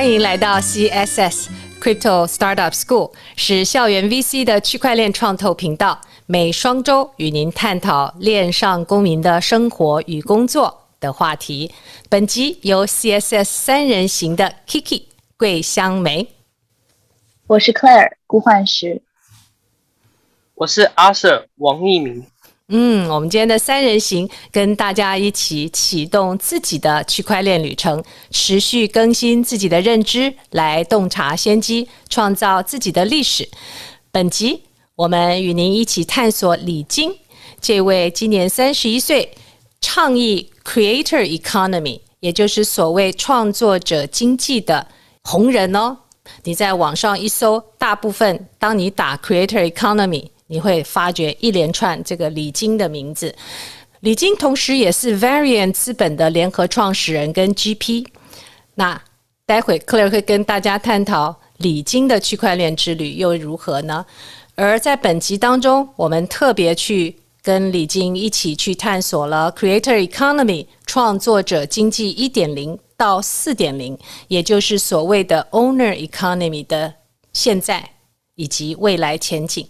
欢迎来到 CSS Crypto Startup School，是校园 VC 的区块链创投频道。每双周与您探讨链上公民的生活与工作的话题。本集由 CSS 三人行的 Kiki 桂香梅，我是 Claire 顾焕石，我是阿 Sir 王一鸣。嗯，我们今天的三人行跟大家一起启动自己的区块链旅程，持续更新自己的认知，来洞察先机，创造自己的历史。本集我们与您一起探索李菁这位今年三十一岁，倡议 Creator Economy，也就是所谓创作者经济的红人哦。你在网上一搜，大部分当你打 Creator Economy。你会发觉一连串这个李菁的名字，李菁同时也是 Variant 资本的联合创始人跟 GP。那待会 Claire 会跟大家探讨李菁的区块链之旅又如何呢？而在本集当中，我们特别去跟李菁一起去探索了 Creator Economy 创作者经济一点零到四点零，也就是所谓的 Owner Economy 的现在以及未来前景。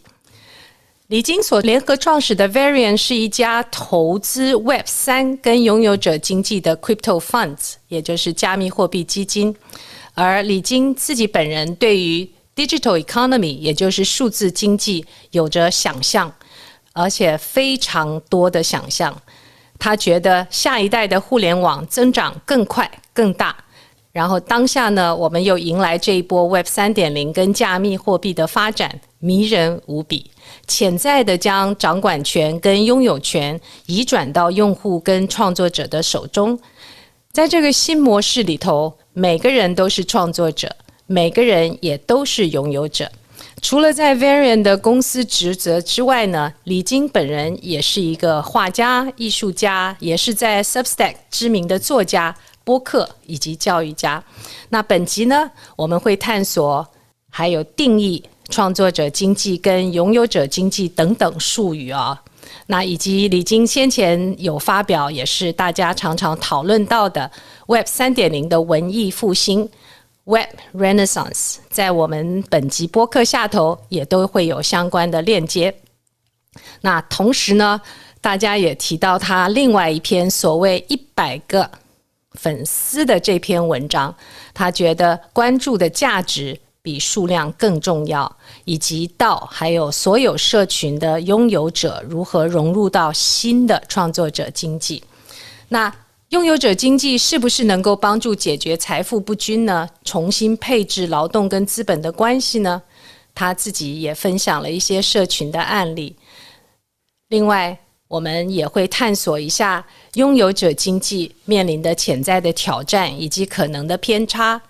李金所联合创始的 Varian 是一家投资 Web 三跟拥有者经济的 Crypto Funds，也就是加密货币基金。而李金自己本人对于 Digital Economy，也就是数字经济，有着想象，而且非常多的想象。他觉得下一代的互联网增长更快、更大。然后当下呢，我们又迎来这一波 Web 三点零跟加密货币的发展，迷人无比。潜在的将掌管权跟拥有权移转到用户跟创作者的手中，在这个新模式里头，每个人都是创作者，每个人也都是拥有者。除了在 Varian 的公司职责之外呢，李菁本人也是一个画家、艺术家，也是在 Substack 知名的作家、播客以及教育家。那本集呢，我们会探索还有定义。创作者经济跟拥有者经济等等术语啊，那以及李菁先前有发表，也是大家常常讨论到的 Web 三点零的文艺复兴 Web Renaissance，在我们本集播客下头也都会有相关的链接。那同时呢，大家也提到他另外一篇所谓一百个粉丝的这篇文章，他觉得关注的价值。比数量更重要，以及到还有所有社群的拥有者如何融入到新的创作者经济。那拥有者经济是不是能够帮助解决财富不均呢？重新配置劳动跟资本的关系呢？他自己也分享了一些社群的案例。另外，我们也会探索一下拥有者经济面临的潜在的挑战以及可能的偏差，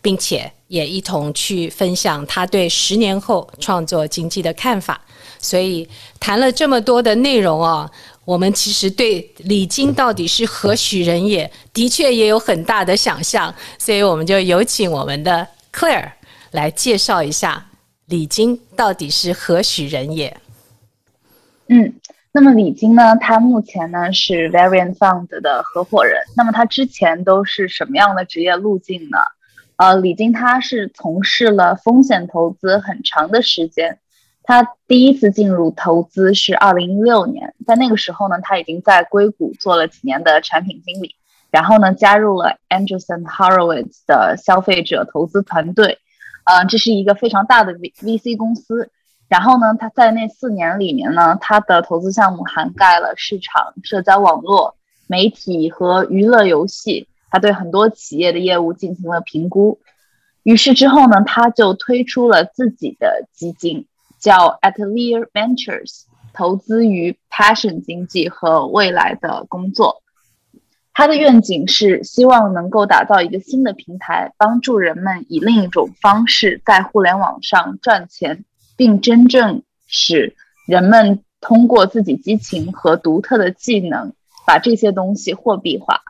并且。也一同去分享他对十年后创作经济的看法。所以谈了这么多的内容啊，我们其实对李菁到底是何许人也，的确也有很大的想象。所以我们就有请我们的 Claire 来介绍一下李菁到底是何许人也。嗯，那么李菁呢，他目前呢是 Variant Fund 的合伙人。那么他之前都是什么样的职业路径呢？呃，李菁他是从事了风险投资很长的时间，他第一次进入投资是二零一六年，在那个时候呢，他已经在硅谷做了几年的产品经理，然后呢，加入了 Anderson Horowitz 的消费者投资团队，呃，这是一个非常大的 V VC 公司，然后呢，他在那四年里面呢，他的投资项目涵盖了市场、社交网络、媒体和娱乐游戏。他对很多企业的业务进行了评估，于是之后呢，他就推出了自己的基金，叫 Atelier Ventures，投资于 Passion 经济和未来的工作。他的愿景是希望能够打造一个新的平台，帮助人们以另一种方式在互联网上赚钱，并真正使人们通过自己激情和独特的技能，把这些东西货币化。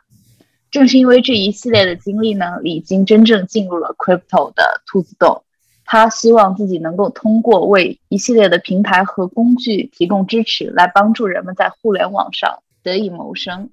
正是因为这一系列的经历呢，李菁真正进入了 crypto 的兔子洞。他希望自己能够通过为一系列的平台和工具提供支持，来帮助人们在互联网上得以谋生。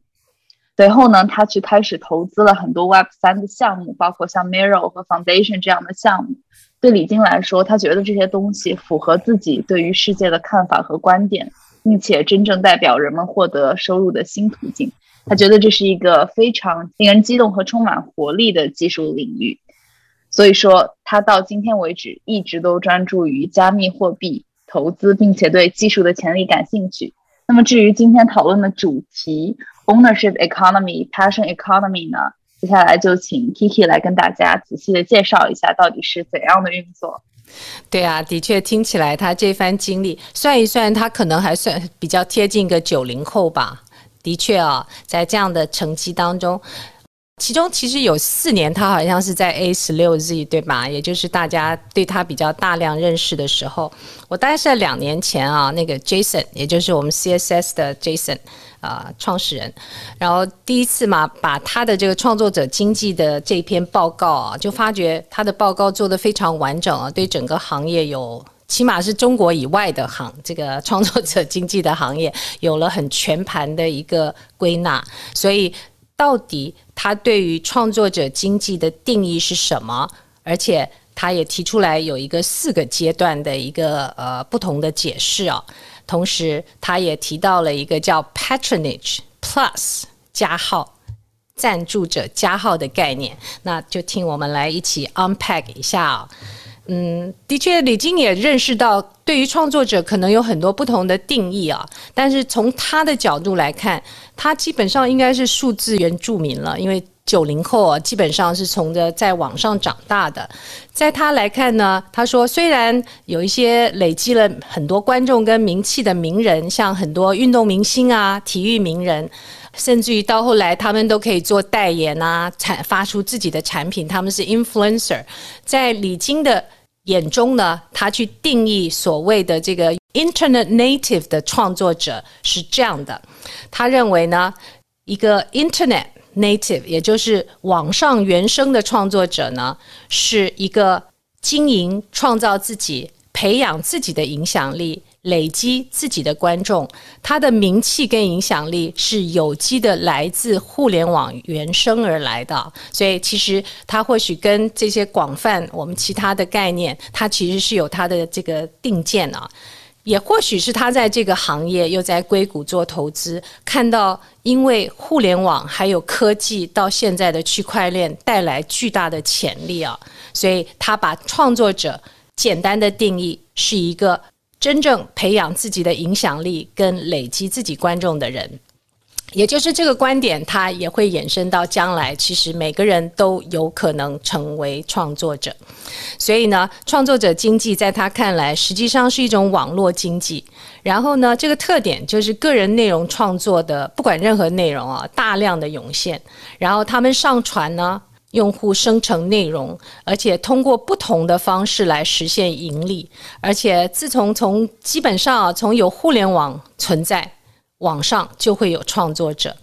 随后呢，他去开始投资了很多 Web 三的项目，包括像 Mirror 和 Foundation 这样的项目。对李菁来说，他觉得这些东西符合自己对于世界的看法和观点，并且真正代表人们获得收入的新途径。他觉得这是一个非常令人激动和充满活力的技术领域。所以说，他到今天为止一直都专注于加密货币投资，并且对技术的潜力感兴趣。那么，至于今天讨论的主题 Ownership Economy、Passion Economy 呢？接下来就请 Kiki 来跟大家仔细的介绍一下到底是怎样的运作。对啊，的确听起来他这番经历，算一算，他可能还算比较贴近个九零后吧。的确啊，在这样的成绩当中。其中其实有四年，他好像是在 A 十六 Z 对吧？也就是大家对他比较大量认识的时候。我大概是在两年前啊，那个 Jason，也就是我们 CSS 的 Jason 啊、创始人，然后第一次嘛，把他的这个创作者经济的这篇报告啊，就发觉他的报告做得非常完整啊，对整个行业有，起码是中国以外的行这个创作者经济的行业有了很全盘的一个归纳，所以。到底他对于创作者经济的定义是什么？而且他也提出来有一个四个阶段的一个呃不同的解释啊。同时，他也提到了一个叫 Patronage Plus 加号赞助者加号的概念。那就听我们来一起 unpack 一下啊。嗯，的确，李菁也认识到，对于创作者可能有很多不同的定义啊。但是从他的角度来看，他基本上应该是数字原住民了，因为九零后啊，基本上是从着在网上长大的。在他来看呢，他说，虽然有一些累积了很多观众跟名气的名人，像很多运动明星啊、体育名人，甚至于到后来他们都可以做代言啊，产发出自己的产品，他们是 influencer。在李菁的眼中呢，他去定义所谓的这个 Internet native 的创作者是这样的。他认为呢，一个 Internet native，也就是网上原生的创作者呢，是一个经营、创造自己、培养自己的影响力。累积自己的观众，他的名气跟影响力是有机的，来自互联网原生而来的。所以，其实他或许跟这些广泛我们其他的概念，他其实是有他的这个定见啊。也或许是他在这个行业又在硅谷做投资，看到因为互联网还有科技到现在的区块链带来巨大的潜力啊，所以他把创作者简单的定义是一个。真正培养自己的影响力跟累积自己观众的人，也就是这个观点，它也会延伸到将来。其实每个人都有可能成为创作者，所以呢，创作者经济在他看来，实际上是一种网络经济。然后呢，这个特点就是个人内容创作的，不管任何内容啊，大量的涌现，然后他们上传呢。用户生成内容，而且通过不同的方式来实现盈利。而且自从从基本上从有互联网存在，网上就会有创作者。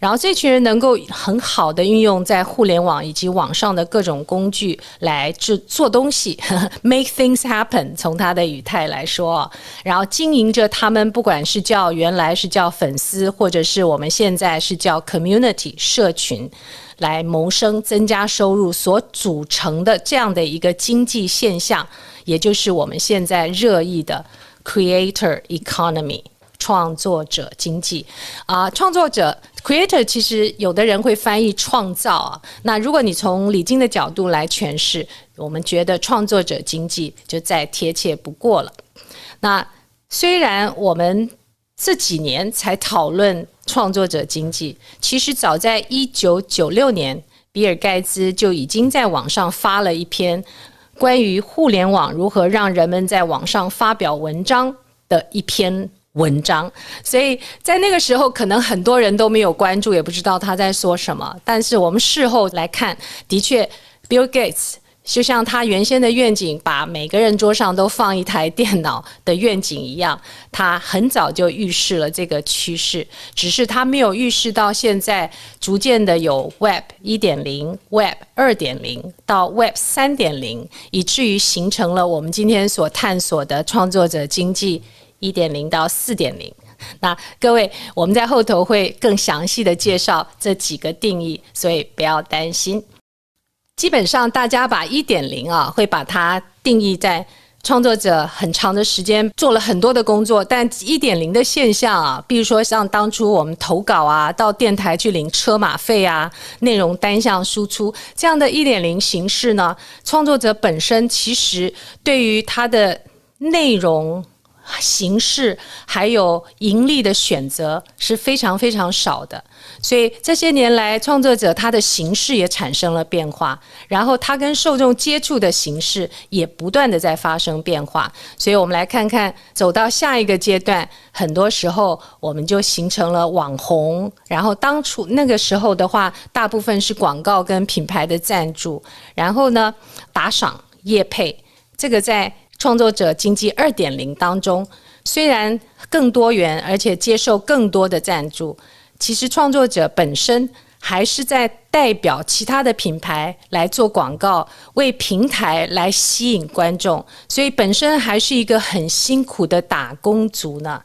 然后这群人能够很好的运用在互联网以及网上的各种工具来制做东西，make things happen。从他的语态来说，然后经营着他们，不管是叫原来是叫粉丝，或者是我们现在是叫 community 社群。来谋生、增加收入所组成的这样的一个经济现象，也就是我们现在热议的 creator economy 创作者经济啊。创作者 creator 其实有的人会翻译创造啊。那如果你从李菁的角度来诠释，我们觉得创作者经济就再贴切不过了。那虽然我们这几年才讨论。创作者经济其实早在一九九六年，比尔盖茨就已经在网上发了一篇关于互联网如何让人们在网上发表文章的一篇文章。所以在那个时候，可能很多人都没有关注，也不知道他在说什么。但是我们事后来看，的确，Bill Gates。就像他原先的愿景，把每个人桌上都放一台电脑的愿景一样，他很早就预示了这个趋势，只是他没有预示到现在逐渐的有 Web 一点零、Web 二点零到 Web 三点零，以至于形成了我们今天所探索的创作者经济一点零到四点零。那各位，我们在后头会更详细的介绍这几个定义，所以不要担心。基本上，大家把一点零啊，会把它定义在。创作者很长的时间做了很多的工作，但一点零的现象啊，比如说像当初我们投稿啊，到电台去领车马费啊，内容单向输出这样的一点零形式呢，创作者本身其实对于他的内容。形式还有盈利的选择是非常非常少的，所以这些年来，创作者他的形式也产生了变化，然后他跟受众接触的形式也不断的在发生变化。所以我们来看看，走到下一个阶段，很多时候我们就形成了网红，然后当初那个时候的话，大部分是广告跟品牌的赞助，然后呢，打赏业配，这个在。创作者经济二点零当中，虽然更多元，而且接受更多的赞助，其实创作者本身还是在代表其他的品牌来做广告，为平台来吸引观众，所以本身还是一个很辛苦的打工族呢。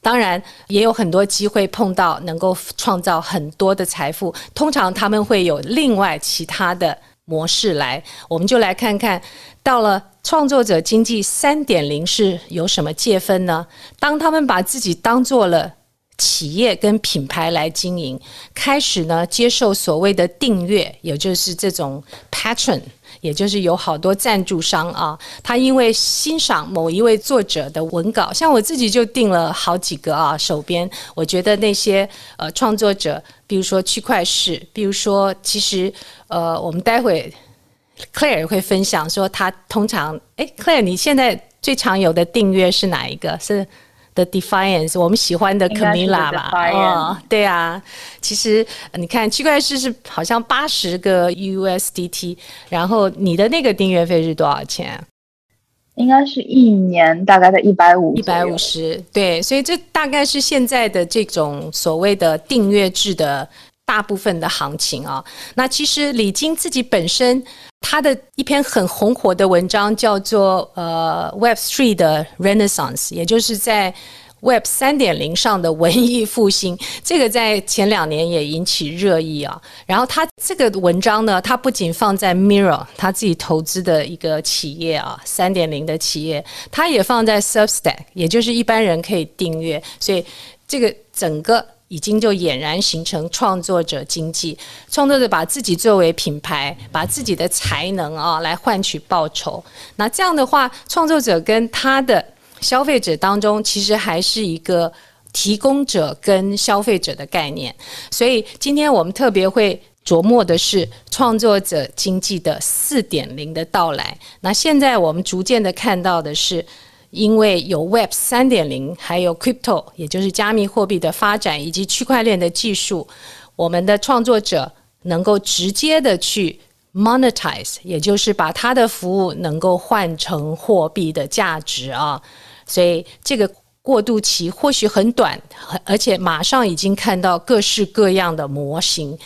当然，也有很多机会碰到能够创造很多的财富，通常他们会有另外其他的模式来，我们就来看看到了。创作者经济三点零是有什么界分呢？当他们把自己当做了企业跟品牌来经营，开始呢接受所谓的订阅，也就是这种 patron，也就是有好多赞助商啊，他因为欣赏某一位作者的文稿，像我自己就订了好几个啊手边，我觉得那些呃创作者，比如说区块势，比如说其实呃我们待会。Claire 会分享说，他通常哎，Claire，你现在最常有的订阅是哪一个？是 The Defiance，我们喜欢的 Camila 吧？哦，对啊，其实你看区块势是好像八十个 USDT，然后你的那个订阅费是多少钱？应该是一年大概在一百五，一百五十。对，所以这大概是现在的这种所谓的订阅制的大部分的行情啊。那其实李菁自己本身。他的一篇很红火的文章叫做《呃 Web Three 的 Renaissance》，也就是在 Web 三点零上的文艺复兴。这个在前两年也引起热议啊。然后他这个文章呢，他不仅放在 Mirror 他自己投资的一个企业啊，三点零的企业，他也放在 Substack，也就是一般人可以订阅。所以这个整个。已经就俨然形成创作者经济，创作者把自己作为品牌，把自己的才能啊来换取报酬。那这样的话，创作者跟他的消费者当中，其实还是一个提供者跟消费者的概念。所以今天我们特别会琢磨的是创作者经济的四点零的到来。那现在我们逐渐的看到的是。因为有 Web 三点零，还有 Crypto，也就是加密货币的发展，以及区块链的技术，我们的创作者能够直接的去 monetize，也就是把他的服务能够换成货币的价值啊。所以这个过渡期或许很短，而且马上已经看到各式各样的模型。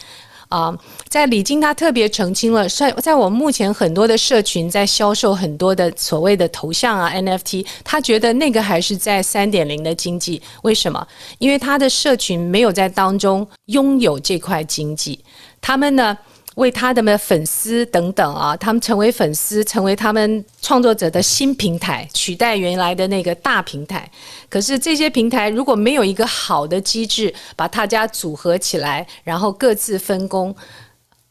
啊在李菁他特别澄清了，在在我目前很多的社群在销售很多的所谓的头像啊 NFT，他觉得那个还是在三点零的经济，为什么？因为他的社群没有在当中拥有这块经济，他们呢？为他的粉丝等等啊，他们成为粉丝，成为他们创作者的新平台，取代原来的那个大平台。可是这些平台如果没有一个好的机制，把大家组合起来，然后各自分工，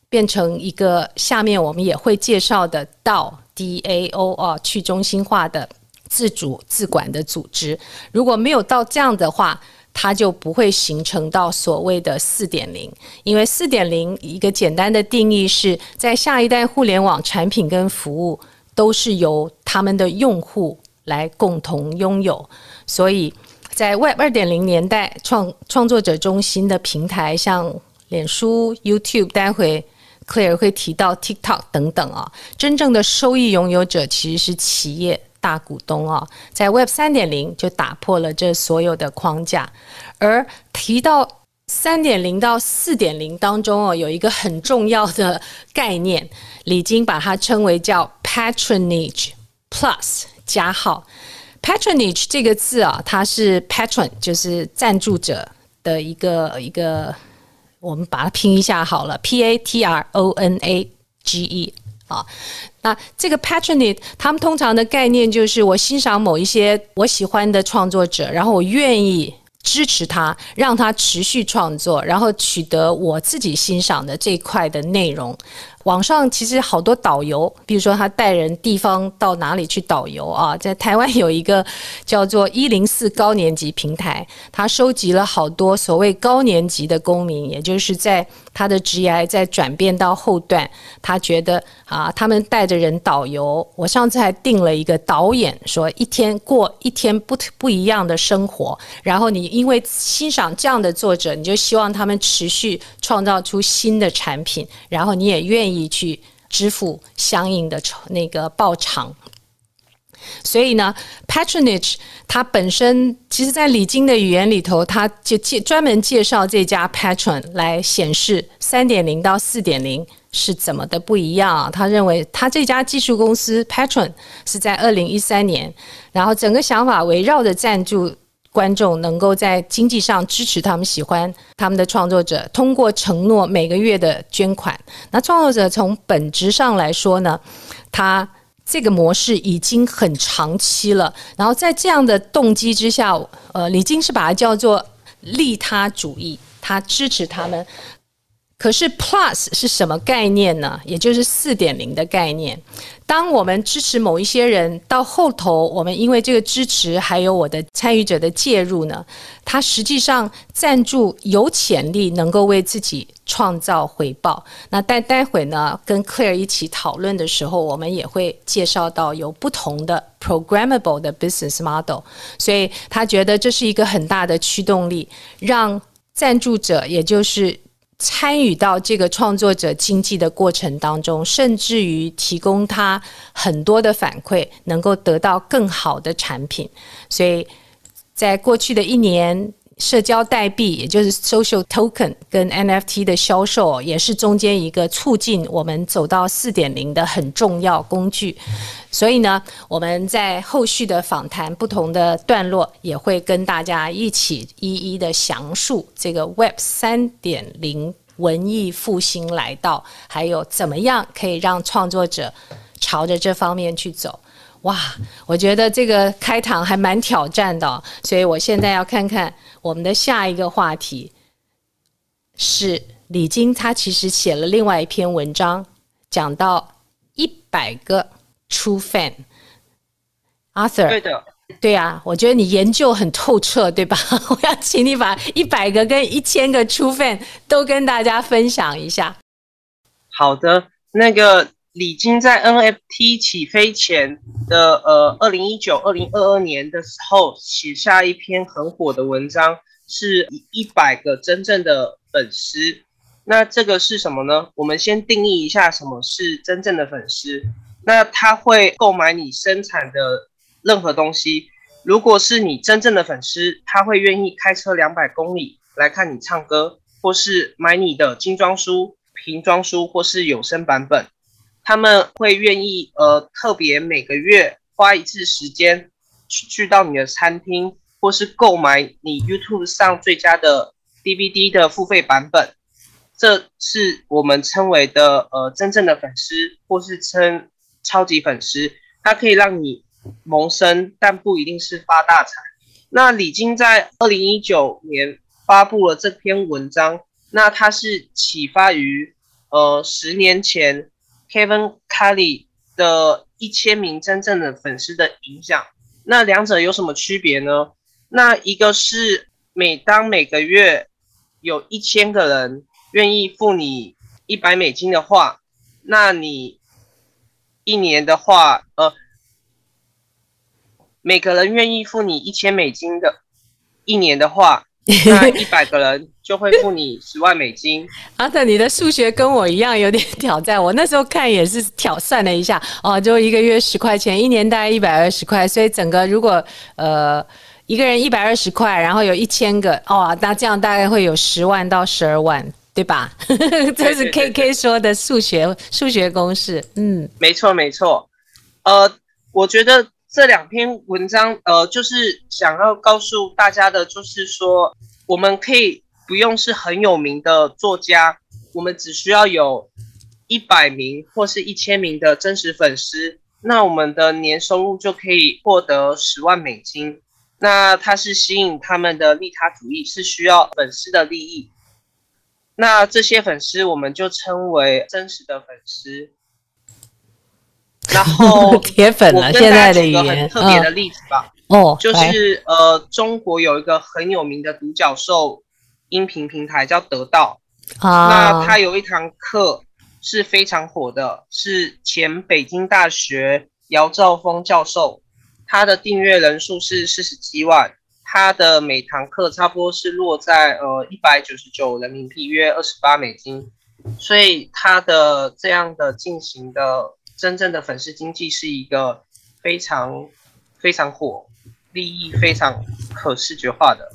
变成一个下面我们也会介绍的 DAO 啊，去中心化的自主自管的组织。如果没有到这样的话，它就不会形成到所谓的四点零，因为四点零一个简单的定义是在下一代互联网产品跟服务都是由他们的用户来共同拥有，所以在 Web 二点零年代创创作者中心的平台，像脸书、YouTube，待会 Claire 会提到 TikTok 等等啊，真正的收益拥有者其实是企业。大股东啊，在 Web 三点零就打破了这所有的框架，而提到三点零到四点零当中哦，有一个很重要的概念，李菁把它称为叫 Patronage Plus 加号 patronage 这个字啊，它是 patron 就是赞助者的一个一个，我们把它拼一下好了，p a t r o n a g e 啊。那这个 patronage 他们通常的概念就是我欣赏某一些我喜欢的创作者，然后我愿意支持他，让他持续创作，然后取得我自己欣赏的这一块的内容。网上其实好多导游，比如说他带人地方到哪里去导游啊，在台湾有一个叫做一零四高年级平台，他收集了好多所谓高年级的公民，也就是在他的职业在转变到后段，他觉得啊，他们带着人导游。我上次还订了一个导演，说一天过一天不不一样的生活，然后你因为欣赏这样的作者，你就希望他们持续创造出新的产品，然后你也愿意。去支付相应的那个报偿，所以呢，patronage 它本身其实，在礼金的语言里头，它就介专门介绍这家 patron 来显示三点零到四点零是怎么的不一样。他认为，他这家技术公司 patron 是在二零一三年，然后整个想法围绕着赞助。观众能够在经济上支持他们喜欢他们的创作者，通过承诺每个月的捐款。那创作者从本质上来说呢，他这个模式已经很长期了。然后在这样的动机之下，呃，李金是把它叫做利他主义，他支持他们。可是 Plus 是什么概念呢？也就是四点零的概念。当我们支持某一些人，到后头我们因为这个支持，还有我的参与者的介入呢，他实际上赞助有潜力能够为自己创造回报。那待待会呢，跟 Clear 一起讨论的时候，我们也会介绍到有不同的 programmable 的 business model。所以他觉得这是一个很大的驱动力，让赞助者，也就是。参与到这个创作者经济的过程当中，甚至于提供他很多的反馈，能够得到更好的产品。所以在过去的一年，社交代币，也就是 social token 跟 NFT 的销售，也是中间一个促进我们走到四点零的很重要工具。所以呢，我们在后续的访谈不同的段落，也会跟大家一起一一的详述这个 Web 三点零文艺复兴来到，还有怎么样可以让创作者朝着这方面去走。哇，我觉得这个开场还蛮挑战的，所以我现在要看看我们的下一个话题是李菁，他其实写了另外一篇文章，讲到一百个 True Fan，Arthur，对的，对啊，我觉得你研究很透彻，对吧？我要请你把一百个跟一千个 True Fan 都跟大家分享一下。好的，那个。李菁在 NFT 起飞前的呃，二零一九、二零二二年的时候，写下一篇很火的文章，是一百个真正的粉丝。那这个是什么呢？我们先定义一下什么是真正的粉丝。那他会购买你生产的任何东西。如果是你真正的粉丝，他会愿意开车两百公里来看你唱歌，或是买你的精装书、瓶装书，或是有声版本。他们会愿意呃特别每个月花一次时间去去到你的餐厅，或是购买你 YouTube 上最佳的 DVD 的付费版本，这是我们称为的呃真正的粉丝，或是称超级粉丝。它可以让你谋生，但不一定是发大财。那李菁在二零一九年发布了这篇文章，那它是启发于呃十年前。Kevin Kelly 的一千名真正的粉丝的影响，那两者有什么区别呢？那一个是每当每个月有一千个人愿意付你一百美金的话，那你一年的话，呃，每个人愿意付你一千美金的，一年的话。那一百个人就会付你十万美金。阿特，你的数学跟我一样有点挑战。我那时候看也是挑算了一下，哦，就一个月十块钱，一年大概一百二十块。所以整个如果呃一个人一百二十块，然后有一千个，哦，那这样大概会有十万到十二万，对吧？这是 KK 说的数学数学公式。嗯，没错没错。呃，我觉得这两篇文章，呃，就是想要告诉大家的，就是说，我们可以不用是很有名的作家，我们只需要有一百名或是一千名的真实粉丝，那我们的年收入就可以获得十万美金。那它是吸引他们的利他主义，是需要粉丝的利益。那这些粉丝我们就称为真实的粉丝。然后铁粉了，现在的语言。很特别的例子吧。哦，就是呃，中国有一个很有名的独角兽音频平台叫得到。啊。那它有一堂课是非常火的，是前北京大学姚兆峰教授，他的订阅人数是四十七万，他的每堂课差不多是落在呃一百九十九人民币，约二十八美金。所以他的这样的进行的。真正的粉丝经济是一个非常非常火、利益非常可视觉化的。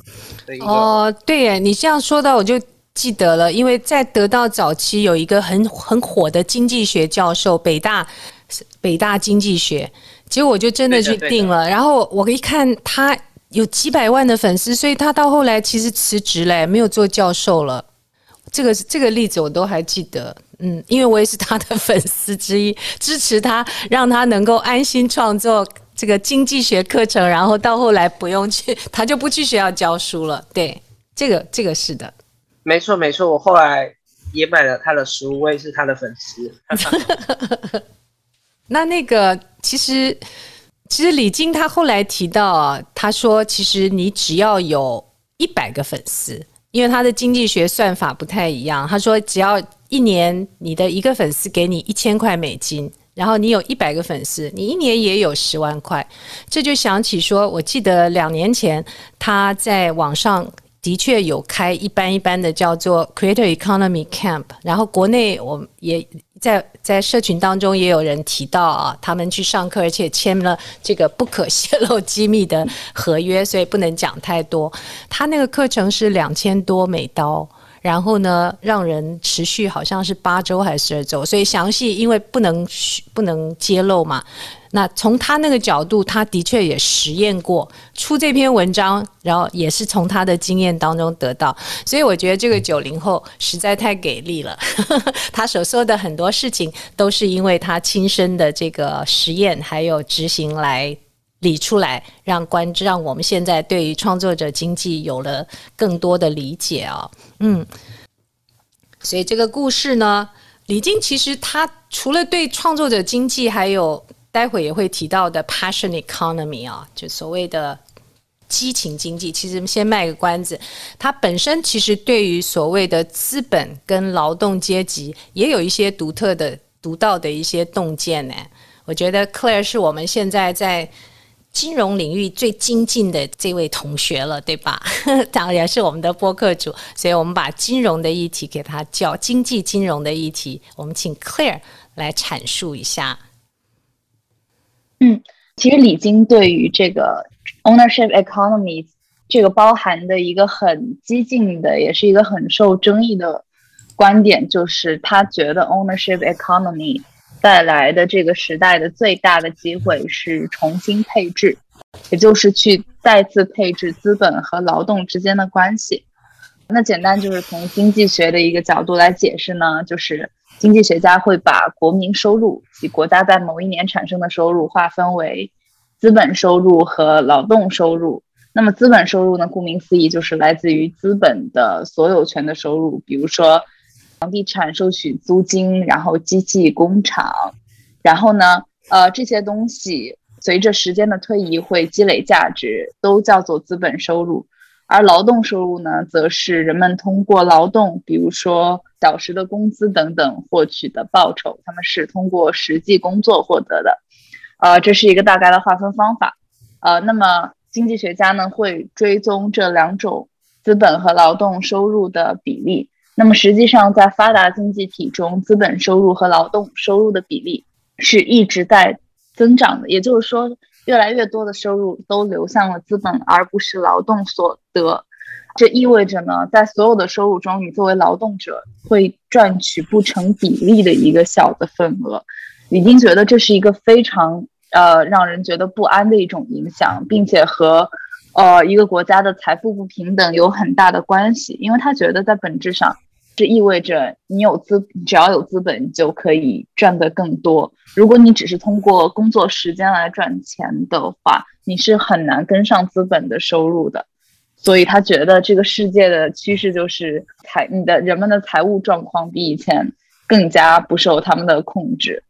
哦，对耶，你这样说到我就记得了，因为在得到早期有一个很很火的经济学教授，北大北大经济学，结果我就真的去订了，然后我一看他有几百万的粉丝，所以他到后来其实辞职了，没有做教授了。这个这个例子我都还记得。嗯，因为我也是他的粉丝之一，支持他，让他能够安心创作这个经济学课程，然后到后来不用去，他就不去学校教书了。对，这个这个是的，没错没错，我后来也买了他的书，我也是他的粉丝。那那个其实其实李菁他后来提到啊，他说其实你只要有一百个粉丝，因为他的经济学算法不太一样，他说只要。一年你的一个粉丝给你一千块美金，然后你有一百个粉丝，你一年也有十万块。这就想起说，我记得两年前他在网上的确有开一般一般的叫做 Creator Economy Camp，然后国内我也在在社群当中也有人提到啊，他们去上课，而且签了这个不可泄露机密的合约，所以不能讲太多。他那个课程是两千多美刀。然后呢，让人持续好像是八周还是十二周，所以详细因为不能不能揭露嘛。那从他那个角度，他的确也实验过出这篇文章，然后也是从他的经验当中得到。所以我觉得这个九零后实在太给力了，他所说的很多事情都是因为他亲身的这个实验还有执行来。理出来，让观，让我们现在对于创作者经济有了更多的理解啊、嗯，所以这个故事呢，李菁其实他除了对创作者经济，还有待会也会提到的 passion economy 啊，就所谓的激情经济。其实先卖个关子，他本身其实对于所谓的资本跟劳动阶级也有一些独特的、独到的一些洞见呢。我觉得 Claire 是我们现在在。金融领域最精进的这位同学了，对吧？当然是我们的播客主，所以我们把金融的议题给他叫经济金融的议题。我们请 Clare 来阐述一下。嗯，其实李菁对于这个 ownership economy 这个包含的一个很激进的，也是一个很受争议的观点，就是他觉得 ownership economy。带来的这个时代的最大的机会是重新配置，也就是去再次配置资本和劳动之间的关系。那简单就是从经济学的一个角度来解释呢，就是经济学家会把国民收入及国家在某一年产生的收入划分为资本收入和劳动收入。那么资本收入呢，顾名思义就是来自于资本的所有权的收入，比如说。房地产收取租金，然后机器工厂，然后呢，呃，这些东西随着时间的推移会积累价值，都叫做资本收入。而劳动收入呢，则是人们通过劳动，比如说小时的工资等等获取的报酬，他们是通过实际工作获得的。呃，这是一个大概的划分方法。呃，那么经济学家呢，会追踪这两种资本和劳动收入的比例。那么实际上，在发达经济体中，资本收入和劳动收入的比例是一直在增长的。也就是说，越来越多的收入都流向了资本，而不是劳动所得。这意味着呢，在所有的收入中，你作为劳动者会赚取不成比例的一个小的份额。李菁觉得这是一个非常呃让人觉得不安的一种影响，并且和呃一个国家的财富不平等有很大的关系，因为他觉得在本质上。这意味着你有资，只要有资本，就可以赚得更多。如果你只是通过工作时间来赚钱的话，你是很难跟上资本的收入的。所以他觉得这个世界的趋势就是财，你的人们的财务状况比以前更加不受他们的控制。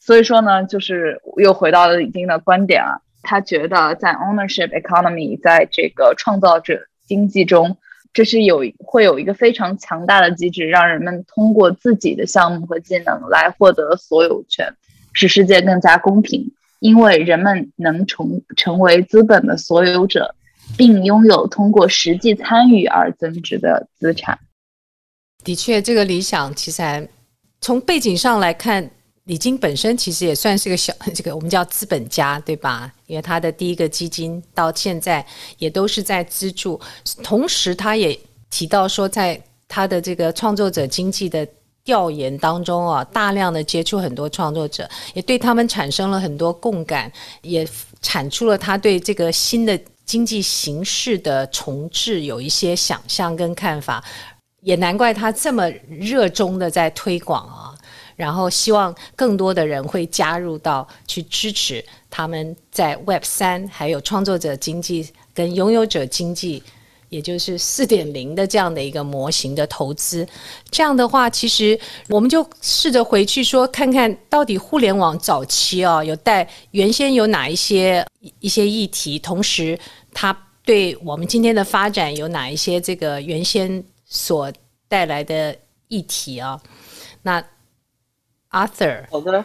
所以说呢，就是又回到了李晶的观点啊，他觉得在 ownership economy，在这个创造者经济中。这是有会有一个非常强大的机制，让人们通过自己的项目和技能来获得所有权，使世界更加公平。因为人们能成成为资本的所有者，并拥有通过实际参与而增值的资产。的确，这个理想其实还从背景上来看。李晶本身其实也算是个小 这个我们叫资本家，对吧？因为他的第一个基金到现在也都是在资助，同时他也提到说，在他的这个创作者经济的调研当中啊，大量的接触很多创作者，也对他们产生了很多共感，也产出了他对这个新的经济形式的重置有一些想象跟看法，也难怪他这么热衷的在推广啊。然后希望更多的人会加入到去支持他们在 Web 三还有创作者经济跟拥有者经济，也就是四点零的这样的一个模型的投资。这样的话，其实我们就试着回去说，看看到底互联网早期啊，有带原先有哪一些一些议题，同时它对我们今天的发展有哪一些这个原先所带来的议题啊？那。Arthur，好的，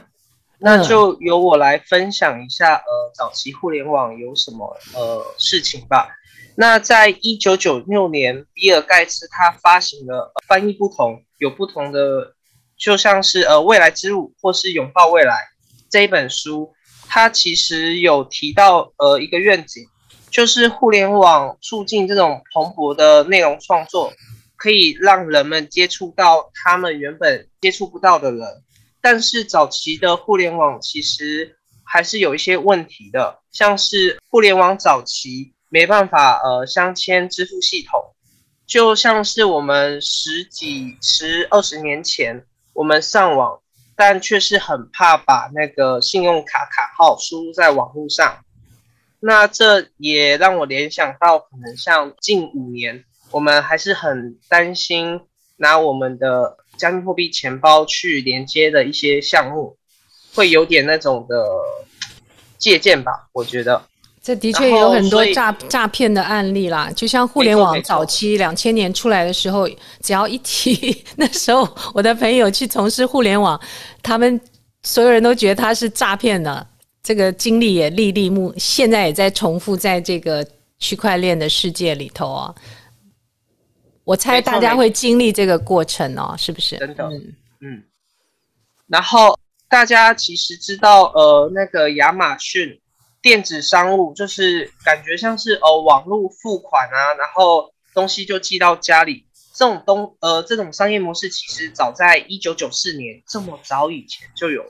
那就由我来分享一下，呃，早期互联网有什么呃事情吧。那在一九九六年，比尔盖茨他发行了《翻译不同，有不同的》，就像是呃未来之路或是拥抱未来这一本书，他其实有提到呃一个愿景，就是互联网促进这种蓬勃的内容创作，可以让人们接触到他们原本接触不到的人。但是早期的互联网其实还是有一些问题的，像是互联网早期没办法呃镶嵌支付系统，就像是我们十几十二十年前我们上网，但却是很怕把那个信用卡卡号输入在网络上，那这也让我联想到可能像近五年我们还是很担心拿我们的。加密货币钱包去连接的一些项目，会有点那种的借鉴吧？我觉得这的确有很多诈诈骗的案例啦。就像互联网早期两千年出来的时候，只要一提 那时候我的朋友去从事互联网，他们所有人都觉得他是诈骗的。这个经历也历历目，现在也在重复在这个区块链的世界里头啊。我猜大家会经历这个过程哦，是不是？真的，嗯嗯。然后大家其实知道，呃，那个亚马逊电子商务就是感觉像是呃网络付款啊，然后东西就寄到家里。这种东呃这种商业模式其实早在一九九四年这么早以前就有了。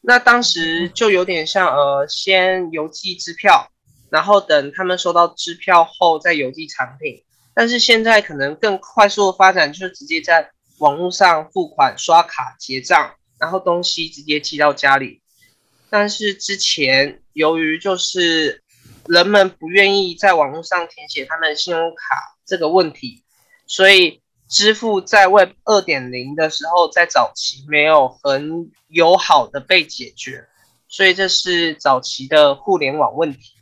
那当时就有点像呃先邮寄支票，然后等他们收到支票后再邮寄产品。但是现在可能更快速的发展，就是直接在网络上付款、刷卡结账，然后东西直接寄到家里。但是之前由于就是人们不愿意在网络上填写他们信用卡这个问题，所以支付在 Web 二点零的时候，在早期没有很友好的被解决，所以这是早期的互联网问题。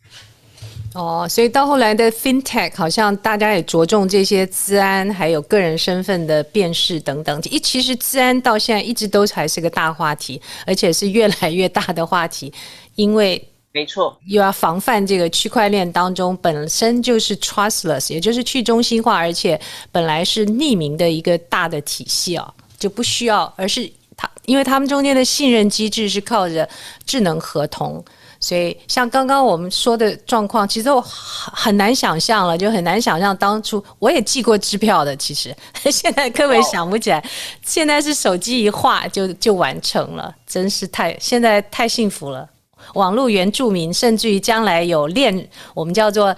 哦，所以到后来的 FinTech 好像大家也着重这些资安，还有个人身份的辨识等等。一其实资安到现在一直都还是个大话题，而且是越来越大的话题，因为没错，又要防范这个区块链当中本身就是 trustless，也就是去中心化，而且本来是匿名的一个大的体系哦，就不需要，而是它因为他们中间的信任机制是靠着智能合同。所以，像刚刚我们说的状况，其实我很难想象了，就很难想象当初我也寄过支票的。其实 现在根本想不起来，现在是手机一划就就完成了，真是太现在太幸福了。网络原住民，甚至于将来有链，我们叫做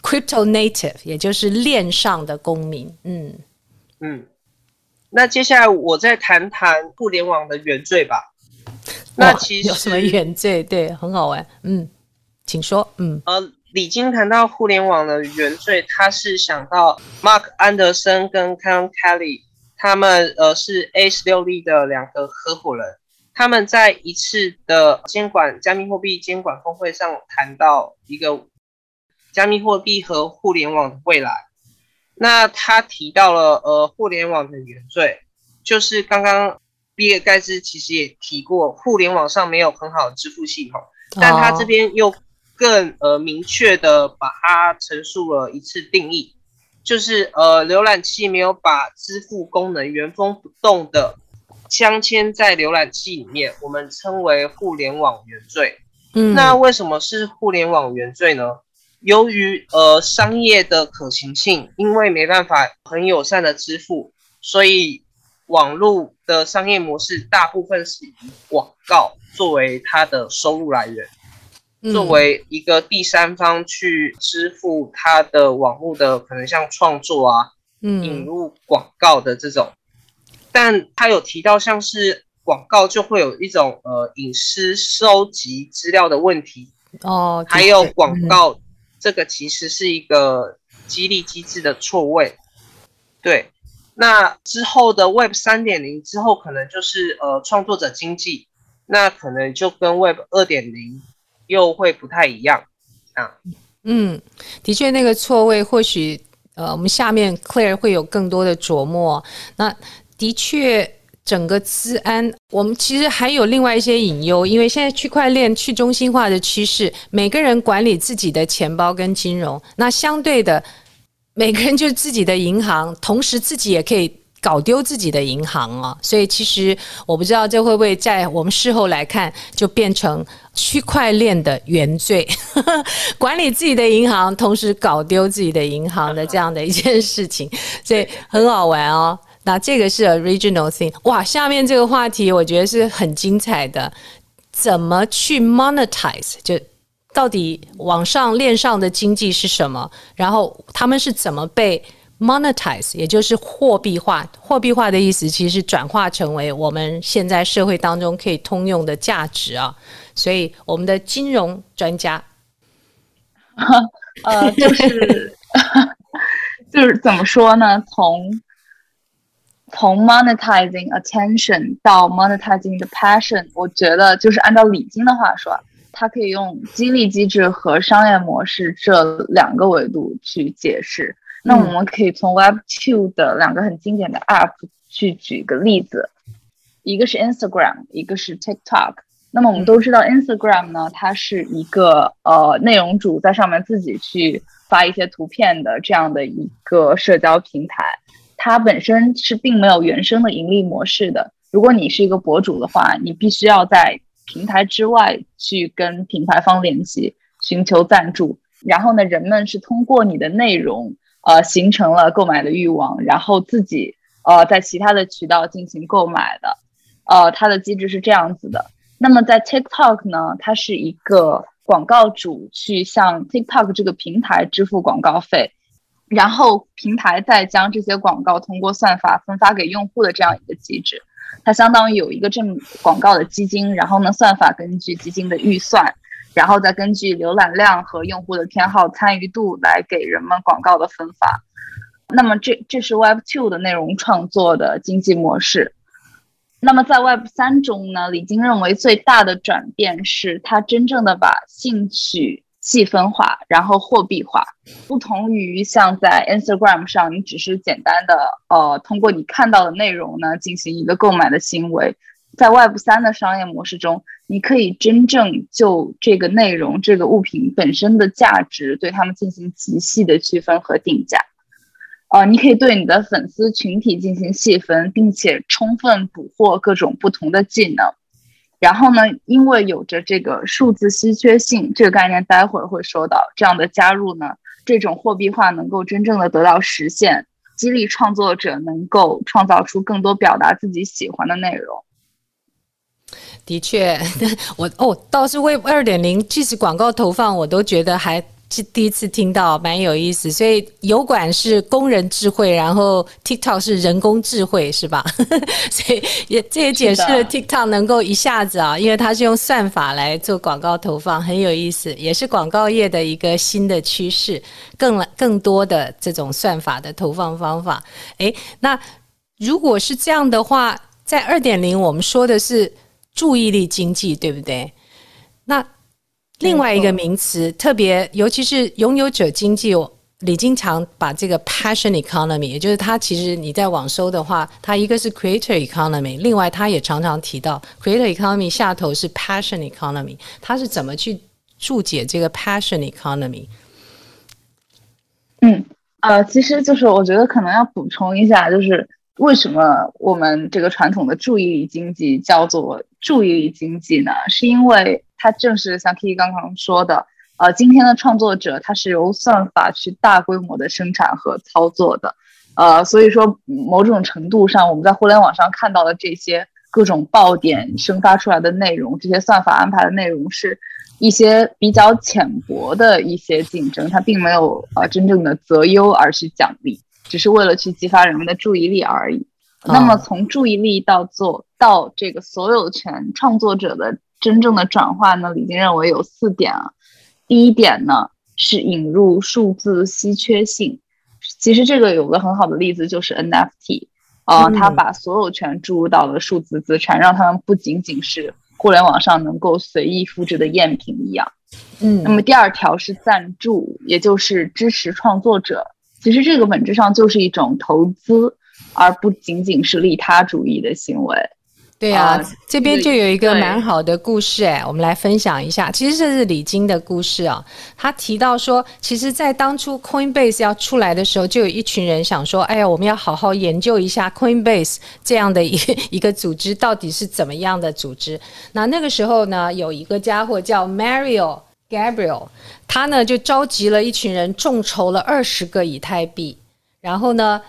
crypto native，也就是链上的公民。嗯嗯，那接下来我再谈谈互联网的原罪吧。那其实有什么原罪？对，很好玩。嗯，请说。嗯，呃，李晶谈到互联网的原罪，他是想到 Mark 安德森跟 Karen Kelly，他们呃是 A 十六力的两个合伙人。他们在一次的监管加密货币监管峰会上谈到一个加密货币和互联网的未来。那他提到了呃互联网的原罪，就是刚刚比尔盖茨其实也提过，互联网上没有很好的支付系统，但他这边又更呃明确的把它陈述了一次定义，就是呃浏览器没有把支付功能原封不动的。镶嵌在浏览器里面，我们称为互联网原罪。嗯，那为什么是互联网原罪呢？由于呃商业的可行性，因为没办法很友善的支付，所以网络的商业模式大部分是以广告作为它的收入来源，嗯，作为一个第三方去支付它的网络的可能像创作啊，嗯，引入广告的这种。但他有提到，像是广告就会有一种呃隐私收集资料的问题哦，还有广告、嗯、这个其实是一个激励机制的错位。对，那之后的 Web 三点零之后，可能就是呃创作者经济，那可能就跟 Web 二点零又会不太一样啊。嗯，的确，那个错位或许呃，我们下面 Clear 会有更多的琢磨。那的确，整个资安，我们其实还有另外一些隐忧，因为现在区块链去中心化的趋势，每个人管理自己的钱包跟金融，那相对的，每个人就自己的银行，同时自己也可以搞丢自己的银行啊。所以其实我不知道这会不会在我们事后来看，就变成区块链的原罪，管理自己的银行，同时搞丢自己的银行的这样的一件事情，所以很好玩哦。那这个是 original thing，哇！下面这个话题我觉得是很精彩的，怎么去 monetize？就到底网上链上的经济是什么？然后他们是怎么被 monetize？也就是货币化。货币化的意思其实是转化成为我们现在社会当中可以通用的价值啊。所以我们的金融专家，呃，就是就是怎么说呢？从从 monetizing attention 到 monetizing the passion，我觉得就是按照李菁的话说，它可以用激励机制和商业模式这两个维度去解释。那我们可以从 Web to 的两个很经典的 App 去举个例子，一个是 Instagram，一个是 TikTok。那么我们都知道 Instagram 呢，它是一个呃内容主在上面自己去发一些图片的这样的一个社交平台。它本身是并没有原生的盈利模式的。如果你是一个博主的话，你必须要在平台之外去跟品牌方联系，寻求赞助。然后呢，人们是通过你的内容，呃，形成了购买的欲望，然后自己呃在其他的渠道进行购买的。呃，它的机制是这样子的。那么在 TikTok 呢，它是一个广告主去向 TikTok 这个平台支付广告费。然后平台再将这些广告通过算法分发给用户的这样一个机制，它相当于有一个这么广告的基金，然后呢，算法根据基金的预算，然后再根据浏览量和用户的偏好参与度来给人们广告的分发。那么这这是 Web 2的内容创作的经济模式。那么在 Web 3中呢，李菁认为最大的转变是它真正的把兴趣。细分化，然后货币化，不同于像在 Instagram 上，你只是简单的呃通过你看到的内容呢进行一个购买的行为，在 Web 三的商业模式中，你可以真正就这个内容、这个物品本身的价值，对他们进行极细的区分和定价。呃，你可以对你的粉丝群体进行细分，并且充分捕获各种不同的技能。然后呢，因为有着这个数字稀缺性这个概念，待会儿会说到这样的加入呢，这种货币化能够真正的得到实现，激励创作者能够创造出更多表达自己喜欢的内容。的确，我哦，倒是 Web 二点零，即使广告投放，我都觉得还。是第一次听到，蛮有意思。所以油管是工人智慧，然后 TikTok 是人工智慧，是吧？所以也这也解释了 TikTok 能够一下子啊，因为它是用算法来做广告投放，很有意思，也是广告业的一个新的趋势，更更多的这种算法的投放方法。诶，那如果是这样的话，在二点零，我们说的是注意力经济，对不对？那另外一个名词，特别尤其是拥有者经济，李经常把这个 passion economy，也就是他其实你在网搜的话，他一个是 creator economy，另外他也常常提到 creator economy 下头是 passion economy，他是怎么去注解这个 passion economy？嗯，呃，其实就是我觉得可能要补充一下，就是为什么我们这个传统的注意力经济叫做注意力经济呢？是因为它正是像 Kiki 刚刚说的，呃，今天的创作者他是由算法去大规模的生产和操作的，呃，所以说某种程度上，我们在互联网上看到的这些各种爆点生发出来的内容，这些算法安排的内容，是一些比较浅薄的一些竞争，它并没有呃真正的择优而去奖励，只是为了去激发人们的注意力而已。那么从注意力到做到这个所有权创作者的。真正的转化呢，李静认为有四点啊。第一点呢是引入数字稀缺性，其实这个有个很好的例子就是 NFT 啊、呃，他把所有权注入到了数字资产，让他们不仅仅是互联网上能够随意复制的赝品一样。嗯，那么第二条是赞助，也就是支持创作者。其实这个本质上就是一种投资，而不仅仅是利他主义的行为。对啊，啊这边就有一个蛮好的故事哎，我们来分享一下。其实这是李金的故事啊。他提到说，其实，在当初 Coinbase 要出来的时候，就有一群人想说：“哎呀，我们要好好研究一下 Coinbase 这样的一 一个组织到底是怎么样的组织。”那那个时候呢，有一个家伙叫 Mario Gabriel，他呢就召集了一群人，众筹了二十个以太币，然后呢，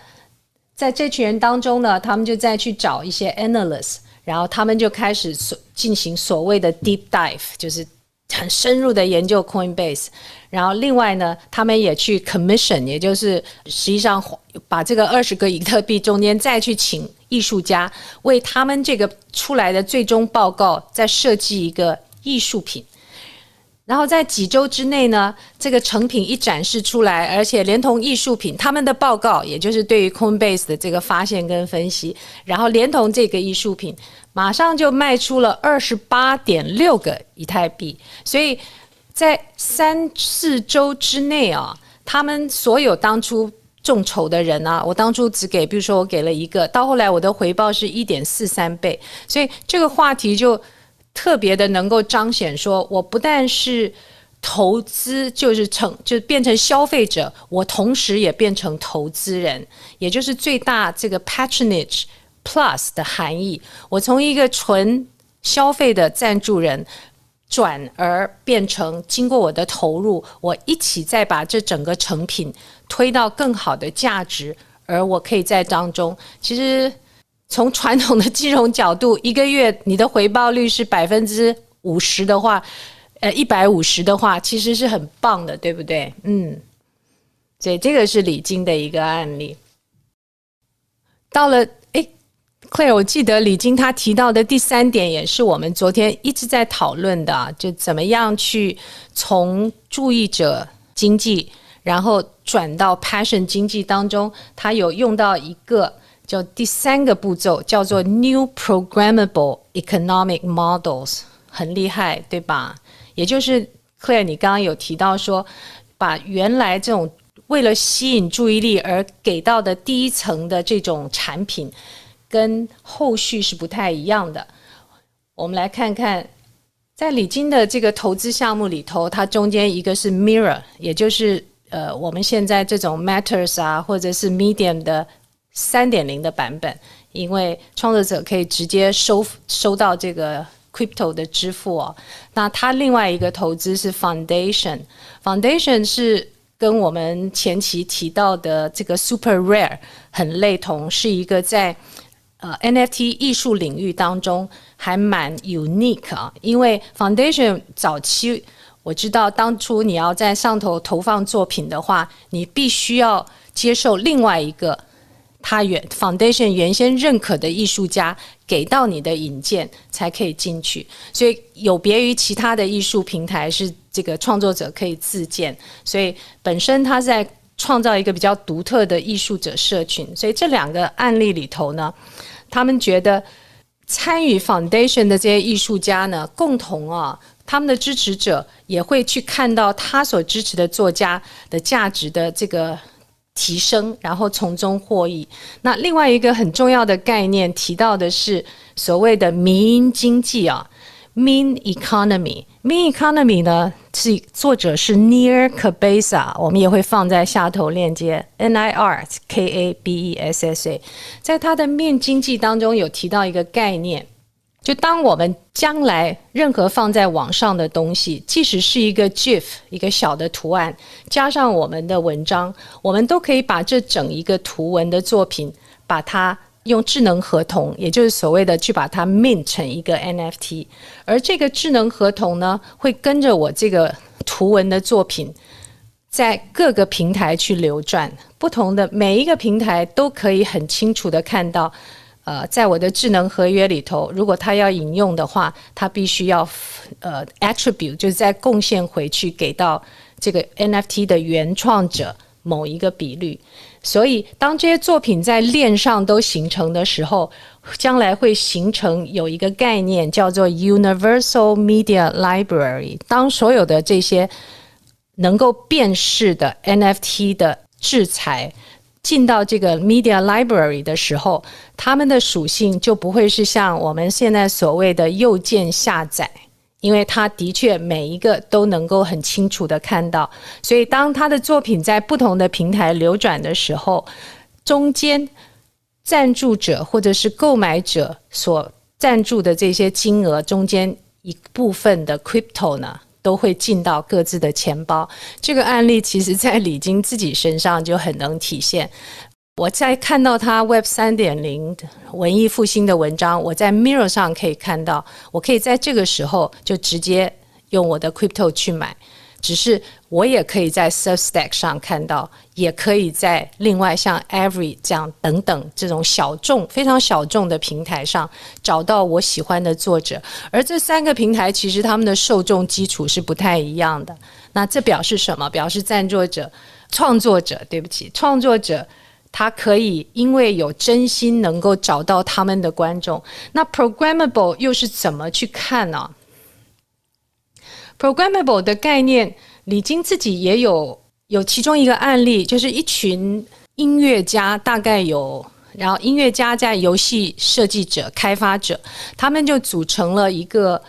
在这群人当中呢，他们就再去找一些 analysts。然后他们就开始所进行所谓的 deep dive，就是很深入的研究 Coinbase。然后另外呢，他们也去 commission，也就是实际上把这个二十个比特币中间再去请艺术家为他们这个出来的最终报告再设计一个艺术品。然后在几周之内呢，这个成品一展示出来，而且连同艺术品，他们的报告，也就是对于 Coinbase 的这个发现跟分析，然后连同这个艺术品，马上就卖出了二十八点六个以太币。所以在三四周之内啊，他们所有当初众筹的人啊，我当初只给，比如说我给了一个，到后来我的回报是一点四三倍，所以这个话题就。特别的能够彰显说，我不但是投资，就是成就变成消费者，我同时也变成投资人，也就是最大这个 patronage plus 的含义。我从一个纯消费的赞助人，转而变成经过我的投入，我一起再把这整个成品推到更好的价值，而我可以在当中，其实。从传统的金融角度，一个月你的回报率是百分之五十的话，呃，一百五十的话，其实是很棒的，对不对？嗯，所以这个是李菁的一个案例。到了，哎，Claire，我记得李菁他提到的第三点，也是我们昨天一直在讨论的，就怎么样去从注意者经济，然后转到 passion 经济当中，他有用到一个。就第三个步骤叫做 New Programmable Economic Models，很厉害，对吧？也就是 Claire，你刚刚有提到说，把原来这种为了吸引注意力而给到的第一层的这种产品，跟后续是不太一样的。我们来看看，在李菁的这个投资项目里头，它中间一个是 Mirror，也就是呃我们现在这种 Matters 啊，或者是 Medium 的。三点零的版本，因为创作者可以直接收收到这个 crypto 的支付哦。那他另外一个投资是 foundation，foundation 是跟我们前期提到的这个 super rare 很类同，是一个在呃 NFT 艺术领域当中还蛮 unique 啊，因为 foundation 早期我知道，当初你要在上头投放作品的话，你必须要接受另外一个他原 foundation 原先认可的艺术家给到你的引荐才可以进去，所以有别于其他的艺术平台是这个创作者可以自荐，所以本身他在创造一个比较独特的艺术者社群，所以这两个案例里头呢，他们觉得。参与 Foundation 的这些艺术家呢，共同啊，他们的支持者也会去看到他所支持的作家的价值的这个提升，然后从中获益。那另外一个很重要的概念提到的是所谓的民营经济啊。Mean economy，Mean economy 呢是作者是 Nir Kabessa，我们也会放在下头链接。N I R K A B E S S A，在他的面经济当中有提到一个概念，就当我们将来任何放在网上的东西，即使是一个 GIF 一个小的图案，加上我们的文章，我们都可以把这整一个图文的作品把它。用智能合同，也就是所谓的去把它 mint 成一个 NFT，而这个智能合同呢，会跟着我这个图文的作品，在各个平台去流转，不同的每一个平台都可以很清楚的看到，呃，在我的智能合约里头，如果他要引用的话，他必须要呃 attribute，就是再贡献回去给到这个 NFT 的原创者某一个比率。所以，当这些作品在链上都形成的时候，将来会形成有一个概念叫做 Universal Media Library。当所有的这些能够辨识的 NFT 的制裁进到这个 Media Library 的时候，它们的属性就不会是像我们现在所谓的右键下载。因为他的确每一个都能够很清楚的看到，所以当他的作品在不同的平台流转的时候，中间赞助者或者是购买者所赞助的这些金额中间一部分的 crypto 呢，都会进到各自的钱包。这个案例其实在李菁自己身上就很能体现。我在看到他 Web 三点零文艺复兴的文章，我在 Mirror 上可以看到，我可以在这个时候就直接用我的 Crypto 去买。只是我也可以在 Substack 上看到，也可以在另外像 Every 这样等等这种小众、非常小众的平台上找到我喜欢的作者。而这三个平台其实他们的受众基础是不太一样的。那这表示什么？表示赞助者、创作者，对不起，创作者。他可以因为有真心能够找到他们的观众，那 programmable 又是怎么去看呢？programmable 的概念，李菁自己也有有其中一个案例，就是一群音乐家，大概有，然后音乐家加游戏设计者、开发者，他们就组成了一个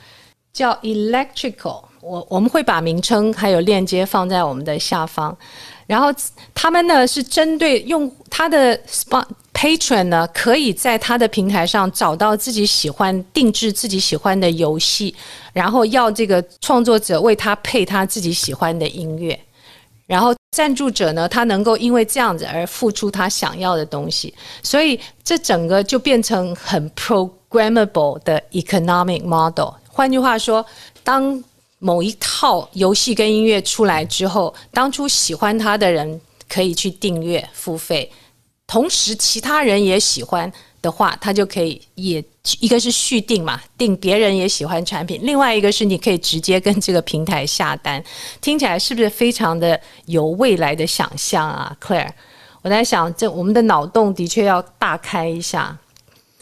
叫 Electrical，我我们会把名称还有链接放在我们的下方。然后他们呢是针对用他的 spa Patron 呢，可以在他的平台上找到自己喜欢、定制自己喜欢的游戏，然后要这个创作者为他配他自己喜欢的音乐，然后赞助者呢，他能够因为这样子而付出他想要的东西，所以这整个就变成很 programmable 的 economic model。换句话说，当某一套游戏跟音乐出来之后，当初喜欢他的人可以去订阅付费，同时其他人也喜欢的话，他就可以也一个是续订嘛，订别人也喜欢产品；另外一个是你可以直接跟这个平台下单。听起来是不是非常的有未来的想象啊，Claire？我在想，这我们的脑洞的确要大开一下。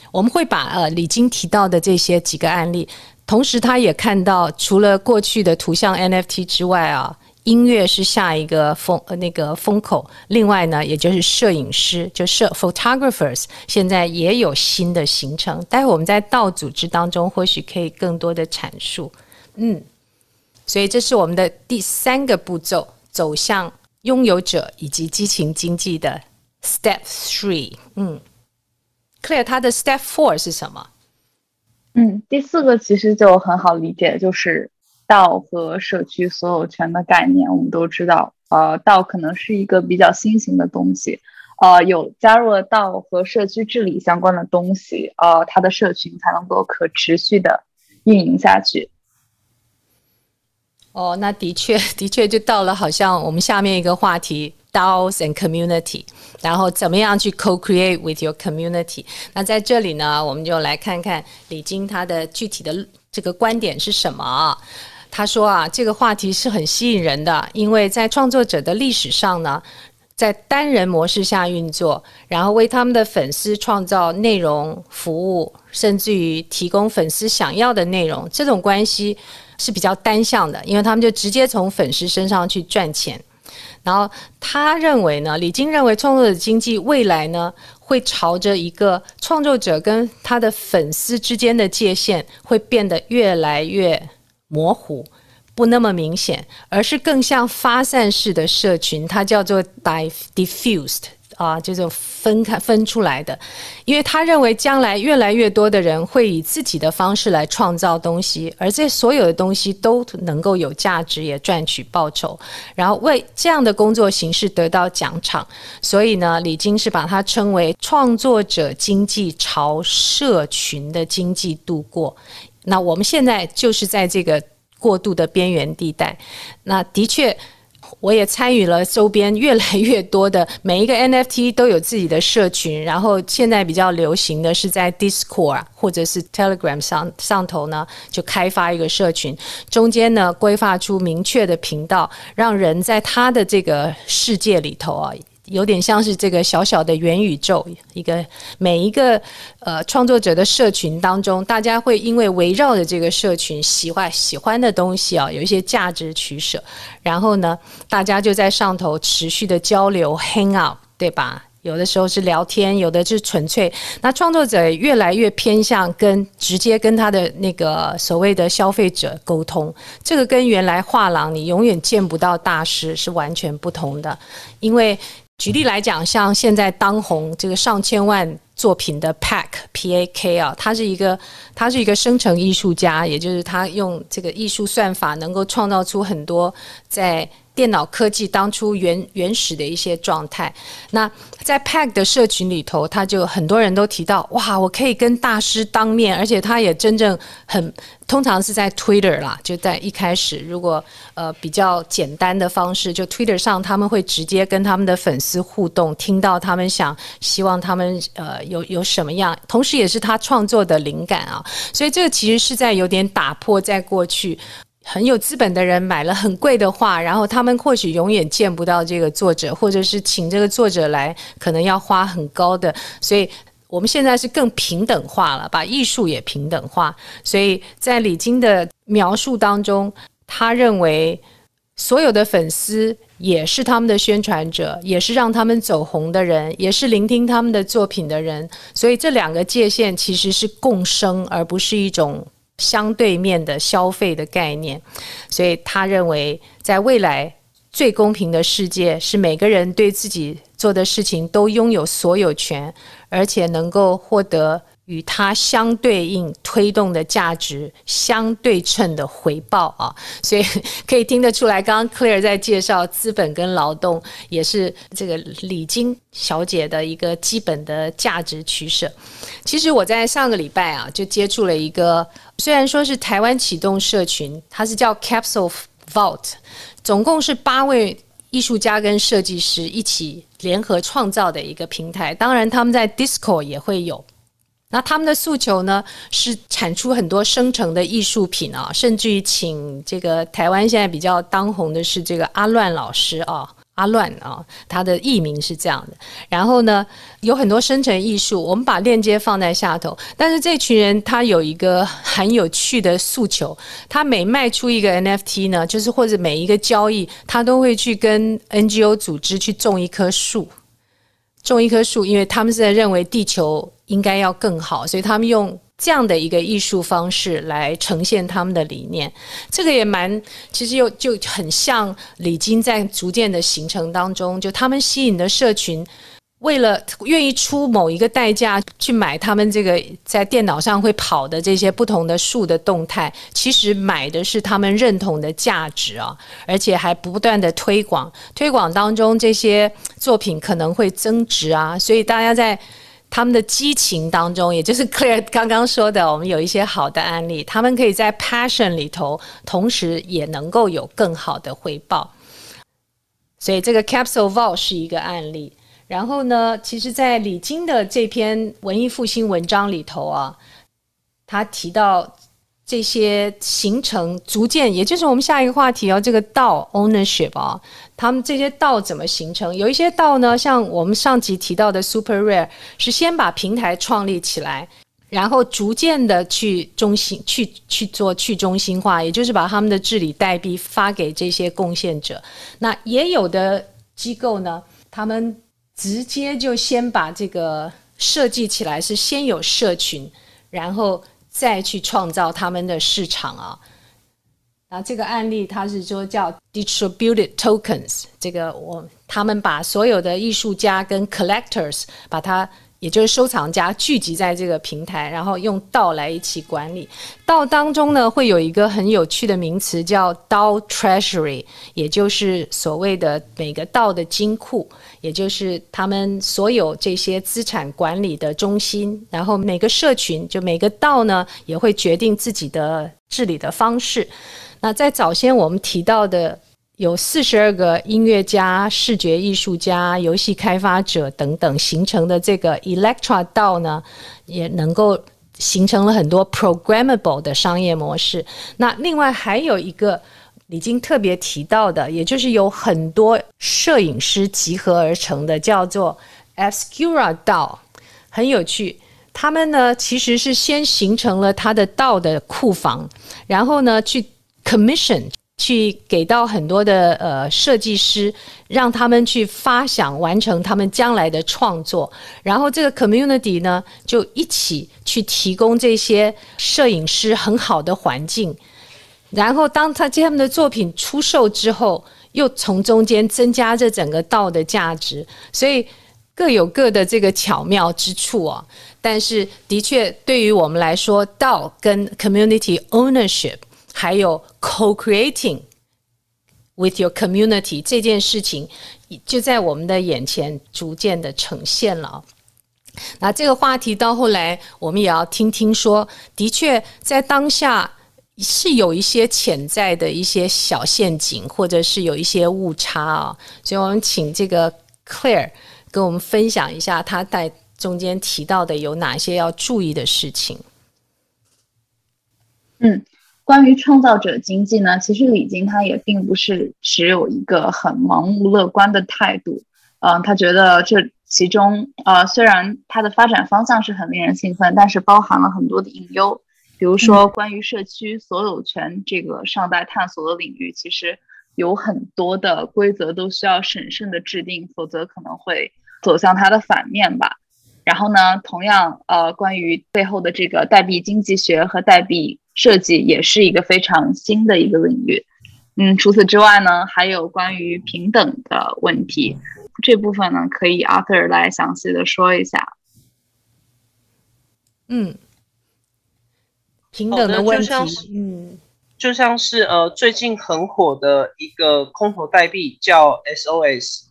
我们会把呃李菁提到的这些几个案例。同时，他也看到，除了过去的图像 NFT 之外啊，音乐是下一个风呃那个风口。另外呢，也就是摄影师，就摄 photographers，现在也有新的形成。待会我们在道组织当中，或许可以更多的阐述。嗯，所以这是我们的第三个步骤，走向拥有者以及激情经济的 Step Three。嗯，Clear，它的 Step Four 是什么？嗯，第四个其实就很好理解，就是道和社区所有权的概念。我们都知道，呃，道可能是一个比较新型的东西，呃有加入了道和社区治理相关的东西，呃，它的社群才能够可持续的运营下去。哦，那的确，的确就到了好像我们下面一个话题。DAOs and community，然后怎么样去 co-create with your community？那在这里呢，我们就来看看李菁他的具体的这个观点是什么。他说啊，这个话题是很吸引人的，因为在创作者的历史上呢，在单人模式下运作，然后为他们的粉丝创造内容、服务，甚至于提供粉丝想要的内容，这种关系是比较单向的，因为他们就直接从粉丝身上去赚钱。然后他认为呢，李菁认为创作者经济未来呢，会朝着一个创作者跟他的粉丝之间的界限会变得越来越模糊，不那么明显，而是更像发散式的社群，它叫做 diffused。啊，叫做分开分出来的，因为他认为将来越来越多的人会以自己的方式来创造东西，而这所有的东西都能够有价值，也赚取报酬，然后为这样的工作形式得到奖赏。所以呢，李金是把它称为创作者经济朝社群的经济度过。那我们现在就是在这个过渡的边缘地带。那的确。我也参与了周边越来越多的每一个 NFT 都有自己的社群，然后现在比较流行的是在 Discord 或者是 Telegram 上上头呢，就开发一个社群，中间呢规划出明确的频道，让人在他的这个世界里头啊。有点像是这个小小的元宇宙，一个每一个呃创作者的社群当中，大家会因为围绕着这个社群喜欢喜欢的东西啊，有一些价值取舍，然后呢，大家就在上头持续的交流，hang out，对吧？有的时候是聊天，有的是纯粹。那创作者越来越偏向跟直接跟他的那个所谓的消费者沟通，这个跟原来画廊你永远见不到大师是完全不同的，因为。举例来讲，像现在当红这个上千万作品的 Pack P A K 啊，他是一个他是一个生成艺术家，也就是他用这个艺术算法能够创造出很多在。电脑科技当初原原始的一些状态，那在 Pack 的社群里头，他就很多人都提到，哇，我可以跟大师当面，而且他也真正很通常是在 Twitter 啦，就在一开始，如果呃比较简单的方式，就 Twitter 上他们会直接跟他们的粉丝互动，听到他们想希望他们呃有有什么样，同时也是他创作的灵感啊，所以这个其实是在有点打破在过去。很有资本的人买了很贵的画，然后他们或许永远见不到这个作者，或者是请这个作者来，可能要花很高的。所以我们现在是更平等化了，把艺术也平等化。所以在李菁的描述当中，他认为所有的粉丝也是他们的宣传者，也是让他们走红的人，也是聆听他们的作品的人。所以这两个界限其实是共生，而不是一种。相对面的消费的概念，所以他认为，在未来最公平的世界是每个人对自己做的事情都拥有所有权，而且能够获得与它相对应推动的价值相对称的回报啊！所以可以听得出来，刚刚 Clear 在介绍资本跟劳动，也是这个李菁小姐的一个基本的价值取舍。其实我在上个礼拜啊，就接触了一个。虽然说是台湾启动社群，它是叫 Capsule Vault，总共是八位艺术家跟设计师一起联合创造的一个平台。当然，他们在 Discord 也会有。那他们的诉求呢，是产出很多生成的艺术品啊，甚至于请这个台湾现在比较当红的是这个阿乱老师啊。阿乱啊，他的艺名是这样的。然后呢，有很多生成艺术，我们把链接放在下头。但是这群人他有一个很有趣的诉求，他每卖出一个 NFT 呢，就是或者每一个交易，他都会去跟 NGO 组织去种一棵树，种一棵树，因为他们是在认为地球应该要更好，所以他们用。这样的一个艺术方式来呈现他们的理念，这个也蛮，其实又就很像李金在逐渐的形成当中，就他们吸引的社群为了愿意出某一个代价去买他们这个在电脑上会跑的这些不同的数的动态，其实买的是他们认同的价值啊，而且还不断的推广，推广当中这些作品可能会增值啊，所以大家在他们的激情当中，也就是 Clear 刚刚说的，我们有一些好的案例，他们可以在 passion 里头，同时也能够有更好的回报，所以这个 Capsule Vault 是一个案例。然后呢，其实，在李菁的这篇文艺复兴文章里头啊，他提到这些形成逐渐，也就是我们下一个话题哦，这个道 ownership 啊，他们这些道怎么形成？有一些道呢，像我们上集提到的 Super Rare，是先把平台创立起来，然后逐渐的去中心去去做去中心化，也就是把他们的治理代币发给这些贡献者。那也有的机构呢，他们。直接就先把这个设计起来，是先有社群，然后再去创造他们的市场啊。那这个案例，它是说叫 distributed tokens，这个我他们把所有的艺术家跟 collectors 把它。也就是收藏家聚集在这个平台，然后用道来一起管理。道当中呢，会有一个很有趣的名词叫 DAO Treasury，也就是所谓的每个道的金库，也就是他们所有这些资产管理的中心。然后每个社群，就每个道呢，也会决定自己的治理的方式。那在早先我们提到的。有四十二个音乐家、视觉艺术家、游戏开发者等等形成的这个 Electra 道呢，也能够形成了很多 programmable 的商业模式。那另外还有一个已经特别提到的，也就是有很多摄影师集合而成的，叫做 Obscura DAO，很有趣。他们呢其实是先形成了他的道的库房，然后呢去 commission。去给到很多的呃设计师，让他们去发想完成他们将来的创作，然后这个 community 呢就一起去提供这些摄影师很好的环境，然后当他这他们的作品出售之后，又从中间增加这整个道的价值，所以各有各的这个巧妙之处啊。但是的确对于我们来说，道跟 community ownership。还有 co-creating with your community 这件事情，就在我们的眼前逐渐的呈现了。那这个话题到后来，我们也要听听说，的确在当下是有一些潜在的一些小陷阱，或者是有一些误差啊。所以我们请这个 Claire 跟我们分享一下，他在中间提到的有哪些要注意的事情。嗯。关于创造者经济呢，其实李金他也并不是持有一个很盲目乐观的态度，嗯、呃，他觉得这其中，呃，虽然它的发展方向是很令人兴奋，但是包含了很多的隐忧，比如说关于社区所有权这个尚待探索的领域，其实有很多的规则都需要审慎的制定，否则可能会走向它的反面吧。然后呢，同样，呃，关于背后的这个代币经济学和代币。设计也是一个非常新的一个领域，嗯，除此之外呢，还有关于平等的问题，这部分呢，可以 Arthur 来详细的说一下。嗯，平等的问题，嗯，就像是呃最近很火的一个空投代币叫 SOS，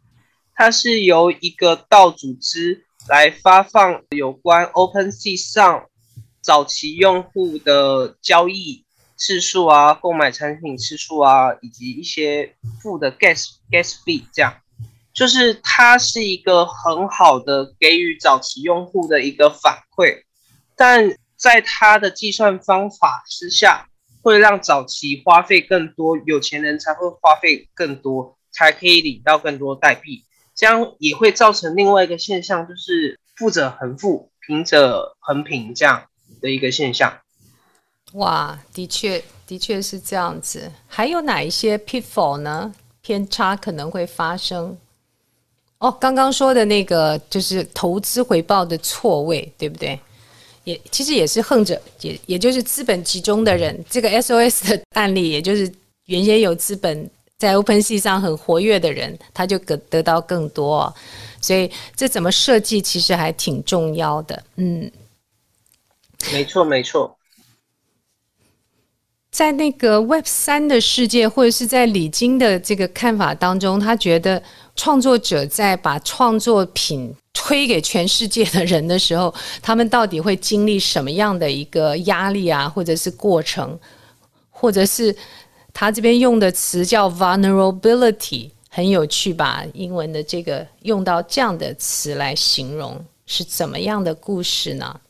它是由一个道组织来发放有关 OpenSea 上。早期用户的交易次数啊，购买产品次数啊，以及一些付的 gas gas fee，这样，就是它是一个很好的给予早期用户的一个反馈，但在它的计算方法之下，会让早期花费更多，有钱人才会花费更多，才可以领到更多代币，这样也会造成另外一个现象，就是富者恒富，贫者恒贫，这样。的一个现象，哇，的确，的确是这样子。还有哪一些 pitfall 呢？偏差可能会发生。哦，刚刚说的那个就是投资回报的错位，对不对？也其实也是横着，也也就是资本集中的人。这个 SOS 的案例，也就是原先有资本在 OpenSea 上很活跃的人，他就得得到更多。所以这怎么设计，其实还挺重要的。嗯，没错，没错。在那个 Web 三的世界，或者是在李晶的这个看法当中，他觉得创作者在把创作品推给全世界的人的时候，他们到底会经历什么样的一个压力啊，或者是过程，或者是他这边用的词叫 vulnerability，很有趣吧？英文的这个用到这样的词来形容，是怎么样的故事呢？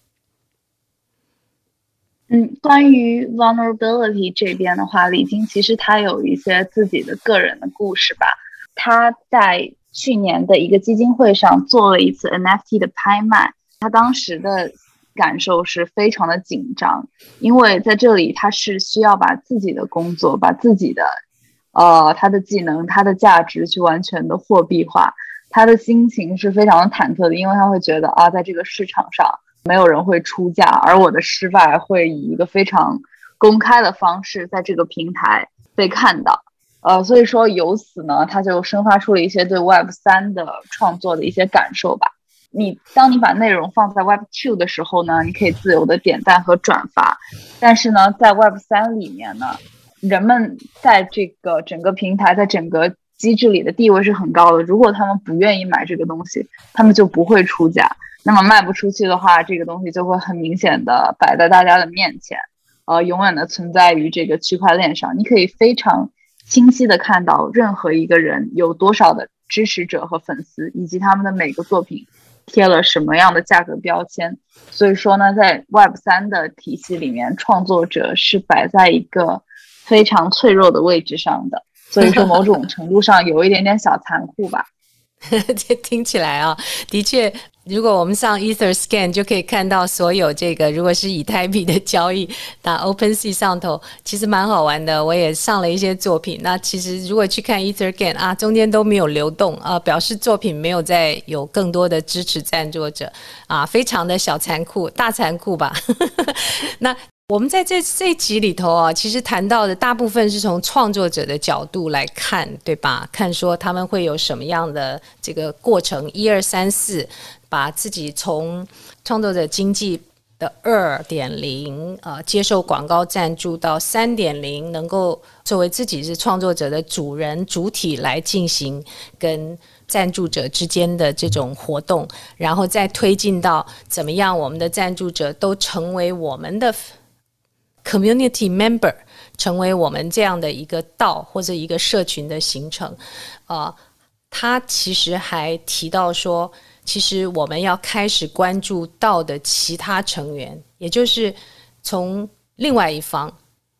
嗯，关于 vulnerability 这边的话，李晶其实他有一些自己的个人的故事吧。他在去年的一个基金会上做了一次 NFT 的拍卖，他当时的感受是非常的紧张，因为在这里他是需要把自己的工作、把自己的呃他的技能、他的价值去完全的货币化，他的心情是非常的忐忑的，因为他会觉得啊，在这个市场上。没有人会出价，而我的失败会以一个非常公开的方式在这个平台被看到。呃，所以说由此呢，他就生发出了一些对 Web 三的创作的一些感受吧。你当你把内容放在 Web two 的时候呢，你可以自由的点赞和转发，但是呢，在 Web 三里面呢，人们在这个整个平台在整个机制里的地位是很高的。如果他们不愿意买这个东西，他们就不会出价。那么卖不出去的话，这个东西就会很明显的摆在大家的面前，呃，永远的存在于这个区块链上。你可以非常清晰的看到任何一个人有多少的支持者和粉丝，以及他们的每个作品贴了什么样的价格标签。所以说呢，在 Web 三的体系里面，创作者是摆在一个非常脆弱的位置上的。所以说，某种程度上有一点点小残酷吧。这听起来啊，的确。如果我们上 EtherScan 就可以看到所有这个，如果是以太币的交易，那 OpenSea 上头其实蛮好玩的。我也上了一些作品。那其实如果去看 EtherScan 啊，中间都没有流动啊，表示作品没有再有更多的支持赞助者啊，非常的小残酷，大残酷吧。那。我们在这这一集里头啊，其实谈到的大部分是从创作者的角度来看，对吧？看说他们会有什么样的这个过程，一二三四，把自己从创作者经济的二点零啊，接受广告赞助到三点零，能够作为自己是创作者的主人主体来进行跟赞助者之间的这种活动，然后再推进到怎么样，我们的赞助者都成为我们的。Community member 成为我们这样的一个道或者一个社群的形成，啊、呃，他其实还提到说，其实我们要开始关注道的其他成员，也就是从另外一方，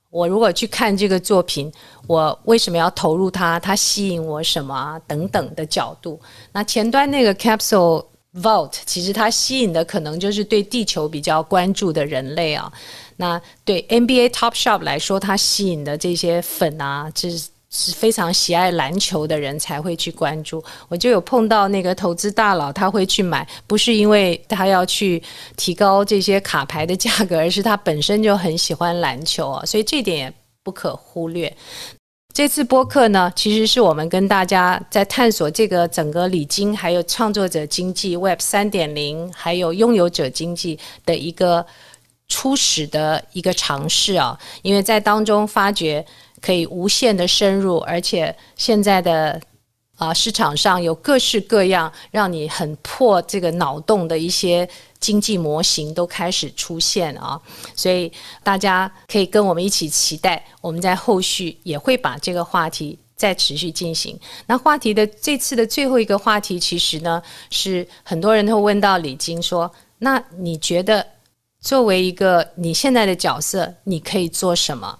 我如果去看这个作品，我为什么要投入它？它吸引我什么？等等的角度。那前端那个 Capsule Vault，其实它吸引的可能就是对地球比较关注的人类啊。那对 NBA Top Shop 来说，它吸引的这些粉啊，就是是非常喜爱篮球的人才会去关注。我就有碰到那个投资大佬，他会去买，不是因为他要去提高这些卡牌的价格，而是他本身就很喜欢篮球啊，所以这点也不可忽略。这次播客呢，其实是我们跟大家在探索这个整个礼金，还有创作者经济 Web 三点零，还有拥有者经济的一个。初始的一个尝试啊，因为在当中发觉可以无限的深入，而且现在的啊市场上有各式各样让你很破这个脑洞的一些经济模型都开始出现啊，所以大家可以跟我们一起期待，我们在后续也会把这个话题再持续进行。那话题的这次的最后一个话题，其实呢是很多人都问到李晶说，那你觉得？作为一个你现在的角色，你可以做什么？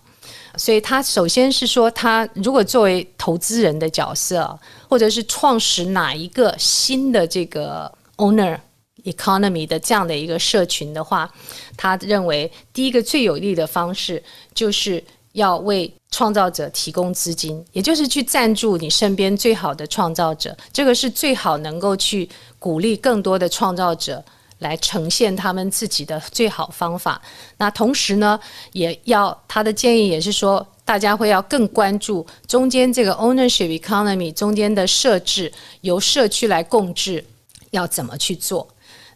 所以他首先是说，他如果作为投资人的角色，或者是创始哪一个新的这个 owner economy 的这样的一个社群的话，他认为第一个最有利的方式就是要为创造者提供资金，也就是去赞助你身边最好的创造者，这个是最好能够去鼓励更多的创造者。来呈现他们自己的最好方法。那同时呢，也要他的建议也是说，大家会要更关注中间这个 ownership economy 中间的设置，由社区来共治，要怎么去做？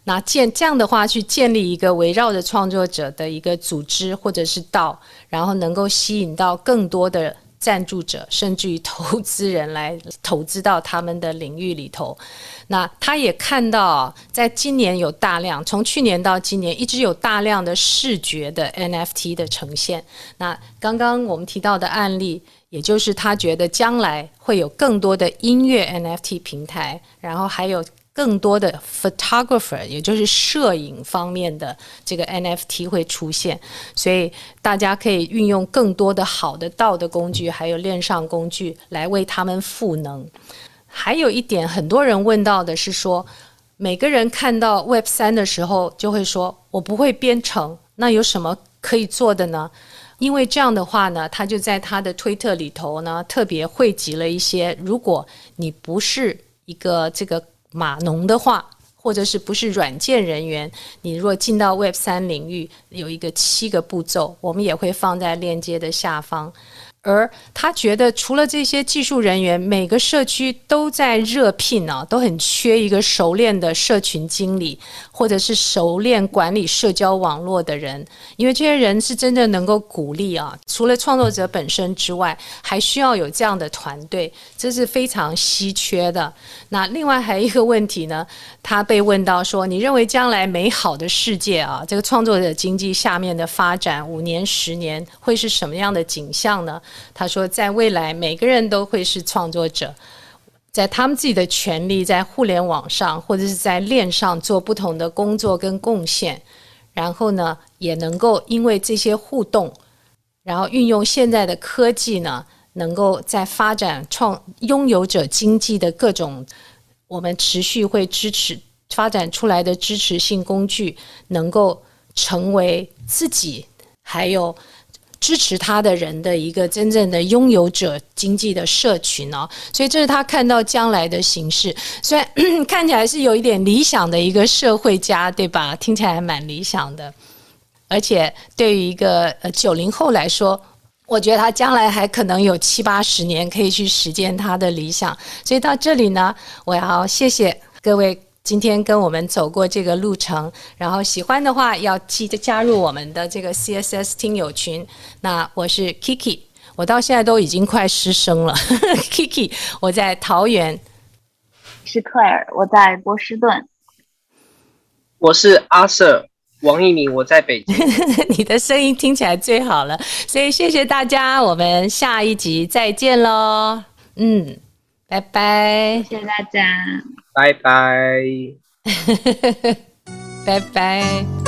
那建这样的话，去建立一个围绕着创作者的一个组织或者是道，然后能够吸引到更多的。赞助者甚至于投资人来投资到他们的领域里头，那他也看到，在今年有大量，从去年到今年一直有大量的视觉的 NFT 的呈现。那刚刚我们提到的案例，也就是他觉得将来会有更多的音乐 NFT 平台，然后还有。更多的 photographer，也就是摄影方面的这个 NFT 会出现，所以大家可以运用更多的好的道的工具，还有链上工具来为他们赋能。还有一点，很多人问到的是说，每个人看到 Web 三的时候，就会说我不会编程，那有什么可以做的呢？因为这样的话呢，他就在他的推特里头呢，特别汇集了一些，如果你不是一个这个。码农的话，或者是不是软件人员，你如果进到 Web 三领域，有一个七个步骤，我们也会放在链接的下方。而他觉得，除了这些技术人员，每个社区都在热聘啊，都很缺一个熟练的社群经理，或者是熟练管理社交网络的人，因为这些人是真的能够鼓励啊。除了创作者本身之外，还需要有这样的团队，这是非常稀缺的。那另外还有一个问题呢，他被问到说：“你认为将来美好的世界啊，这个创作者经济下面的发展，五年、十年会是什么样的景象呢？”他说，在未来，每个人都会是创作者，在他们自己的权利，在互联网上或者是在链上做不同的工作跟贡献，然后呢，也能够因为这些互动，然后运用现在的科技呢，能够在发展创拥有者经济的各种，我们持续会支持发展出来的支持性工具，能够成为自己还有。支持他的人的一个真正的拥有者经济的社群哦，所以这是他看到将来的形势。虽然 看起来是有一点理想的一个社会家，对吧？听起来蛮理想的。而且对于一个呃九零后来说，我觉得他将来还可能有七八十年可以去实践他的理想。所以到这里呢，我要谢谢各位。今天跟我们走过这个路程，然后喜欢的话要记得加入我们的这个 CSS 听友群。那我是 Kiki，我到现在都已经快失声了。Kiki，我在桃园。是 Claire，我在波士顿。我是阿 Sir 王一鸣，我在北京。你的声音听起来最好了，所以谢谢大家，我们下一集再见喽。嗯，拜拜，谢谢大家。拜拜，拜拜。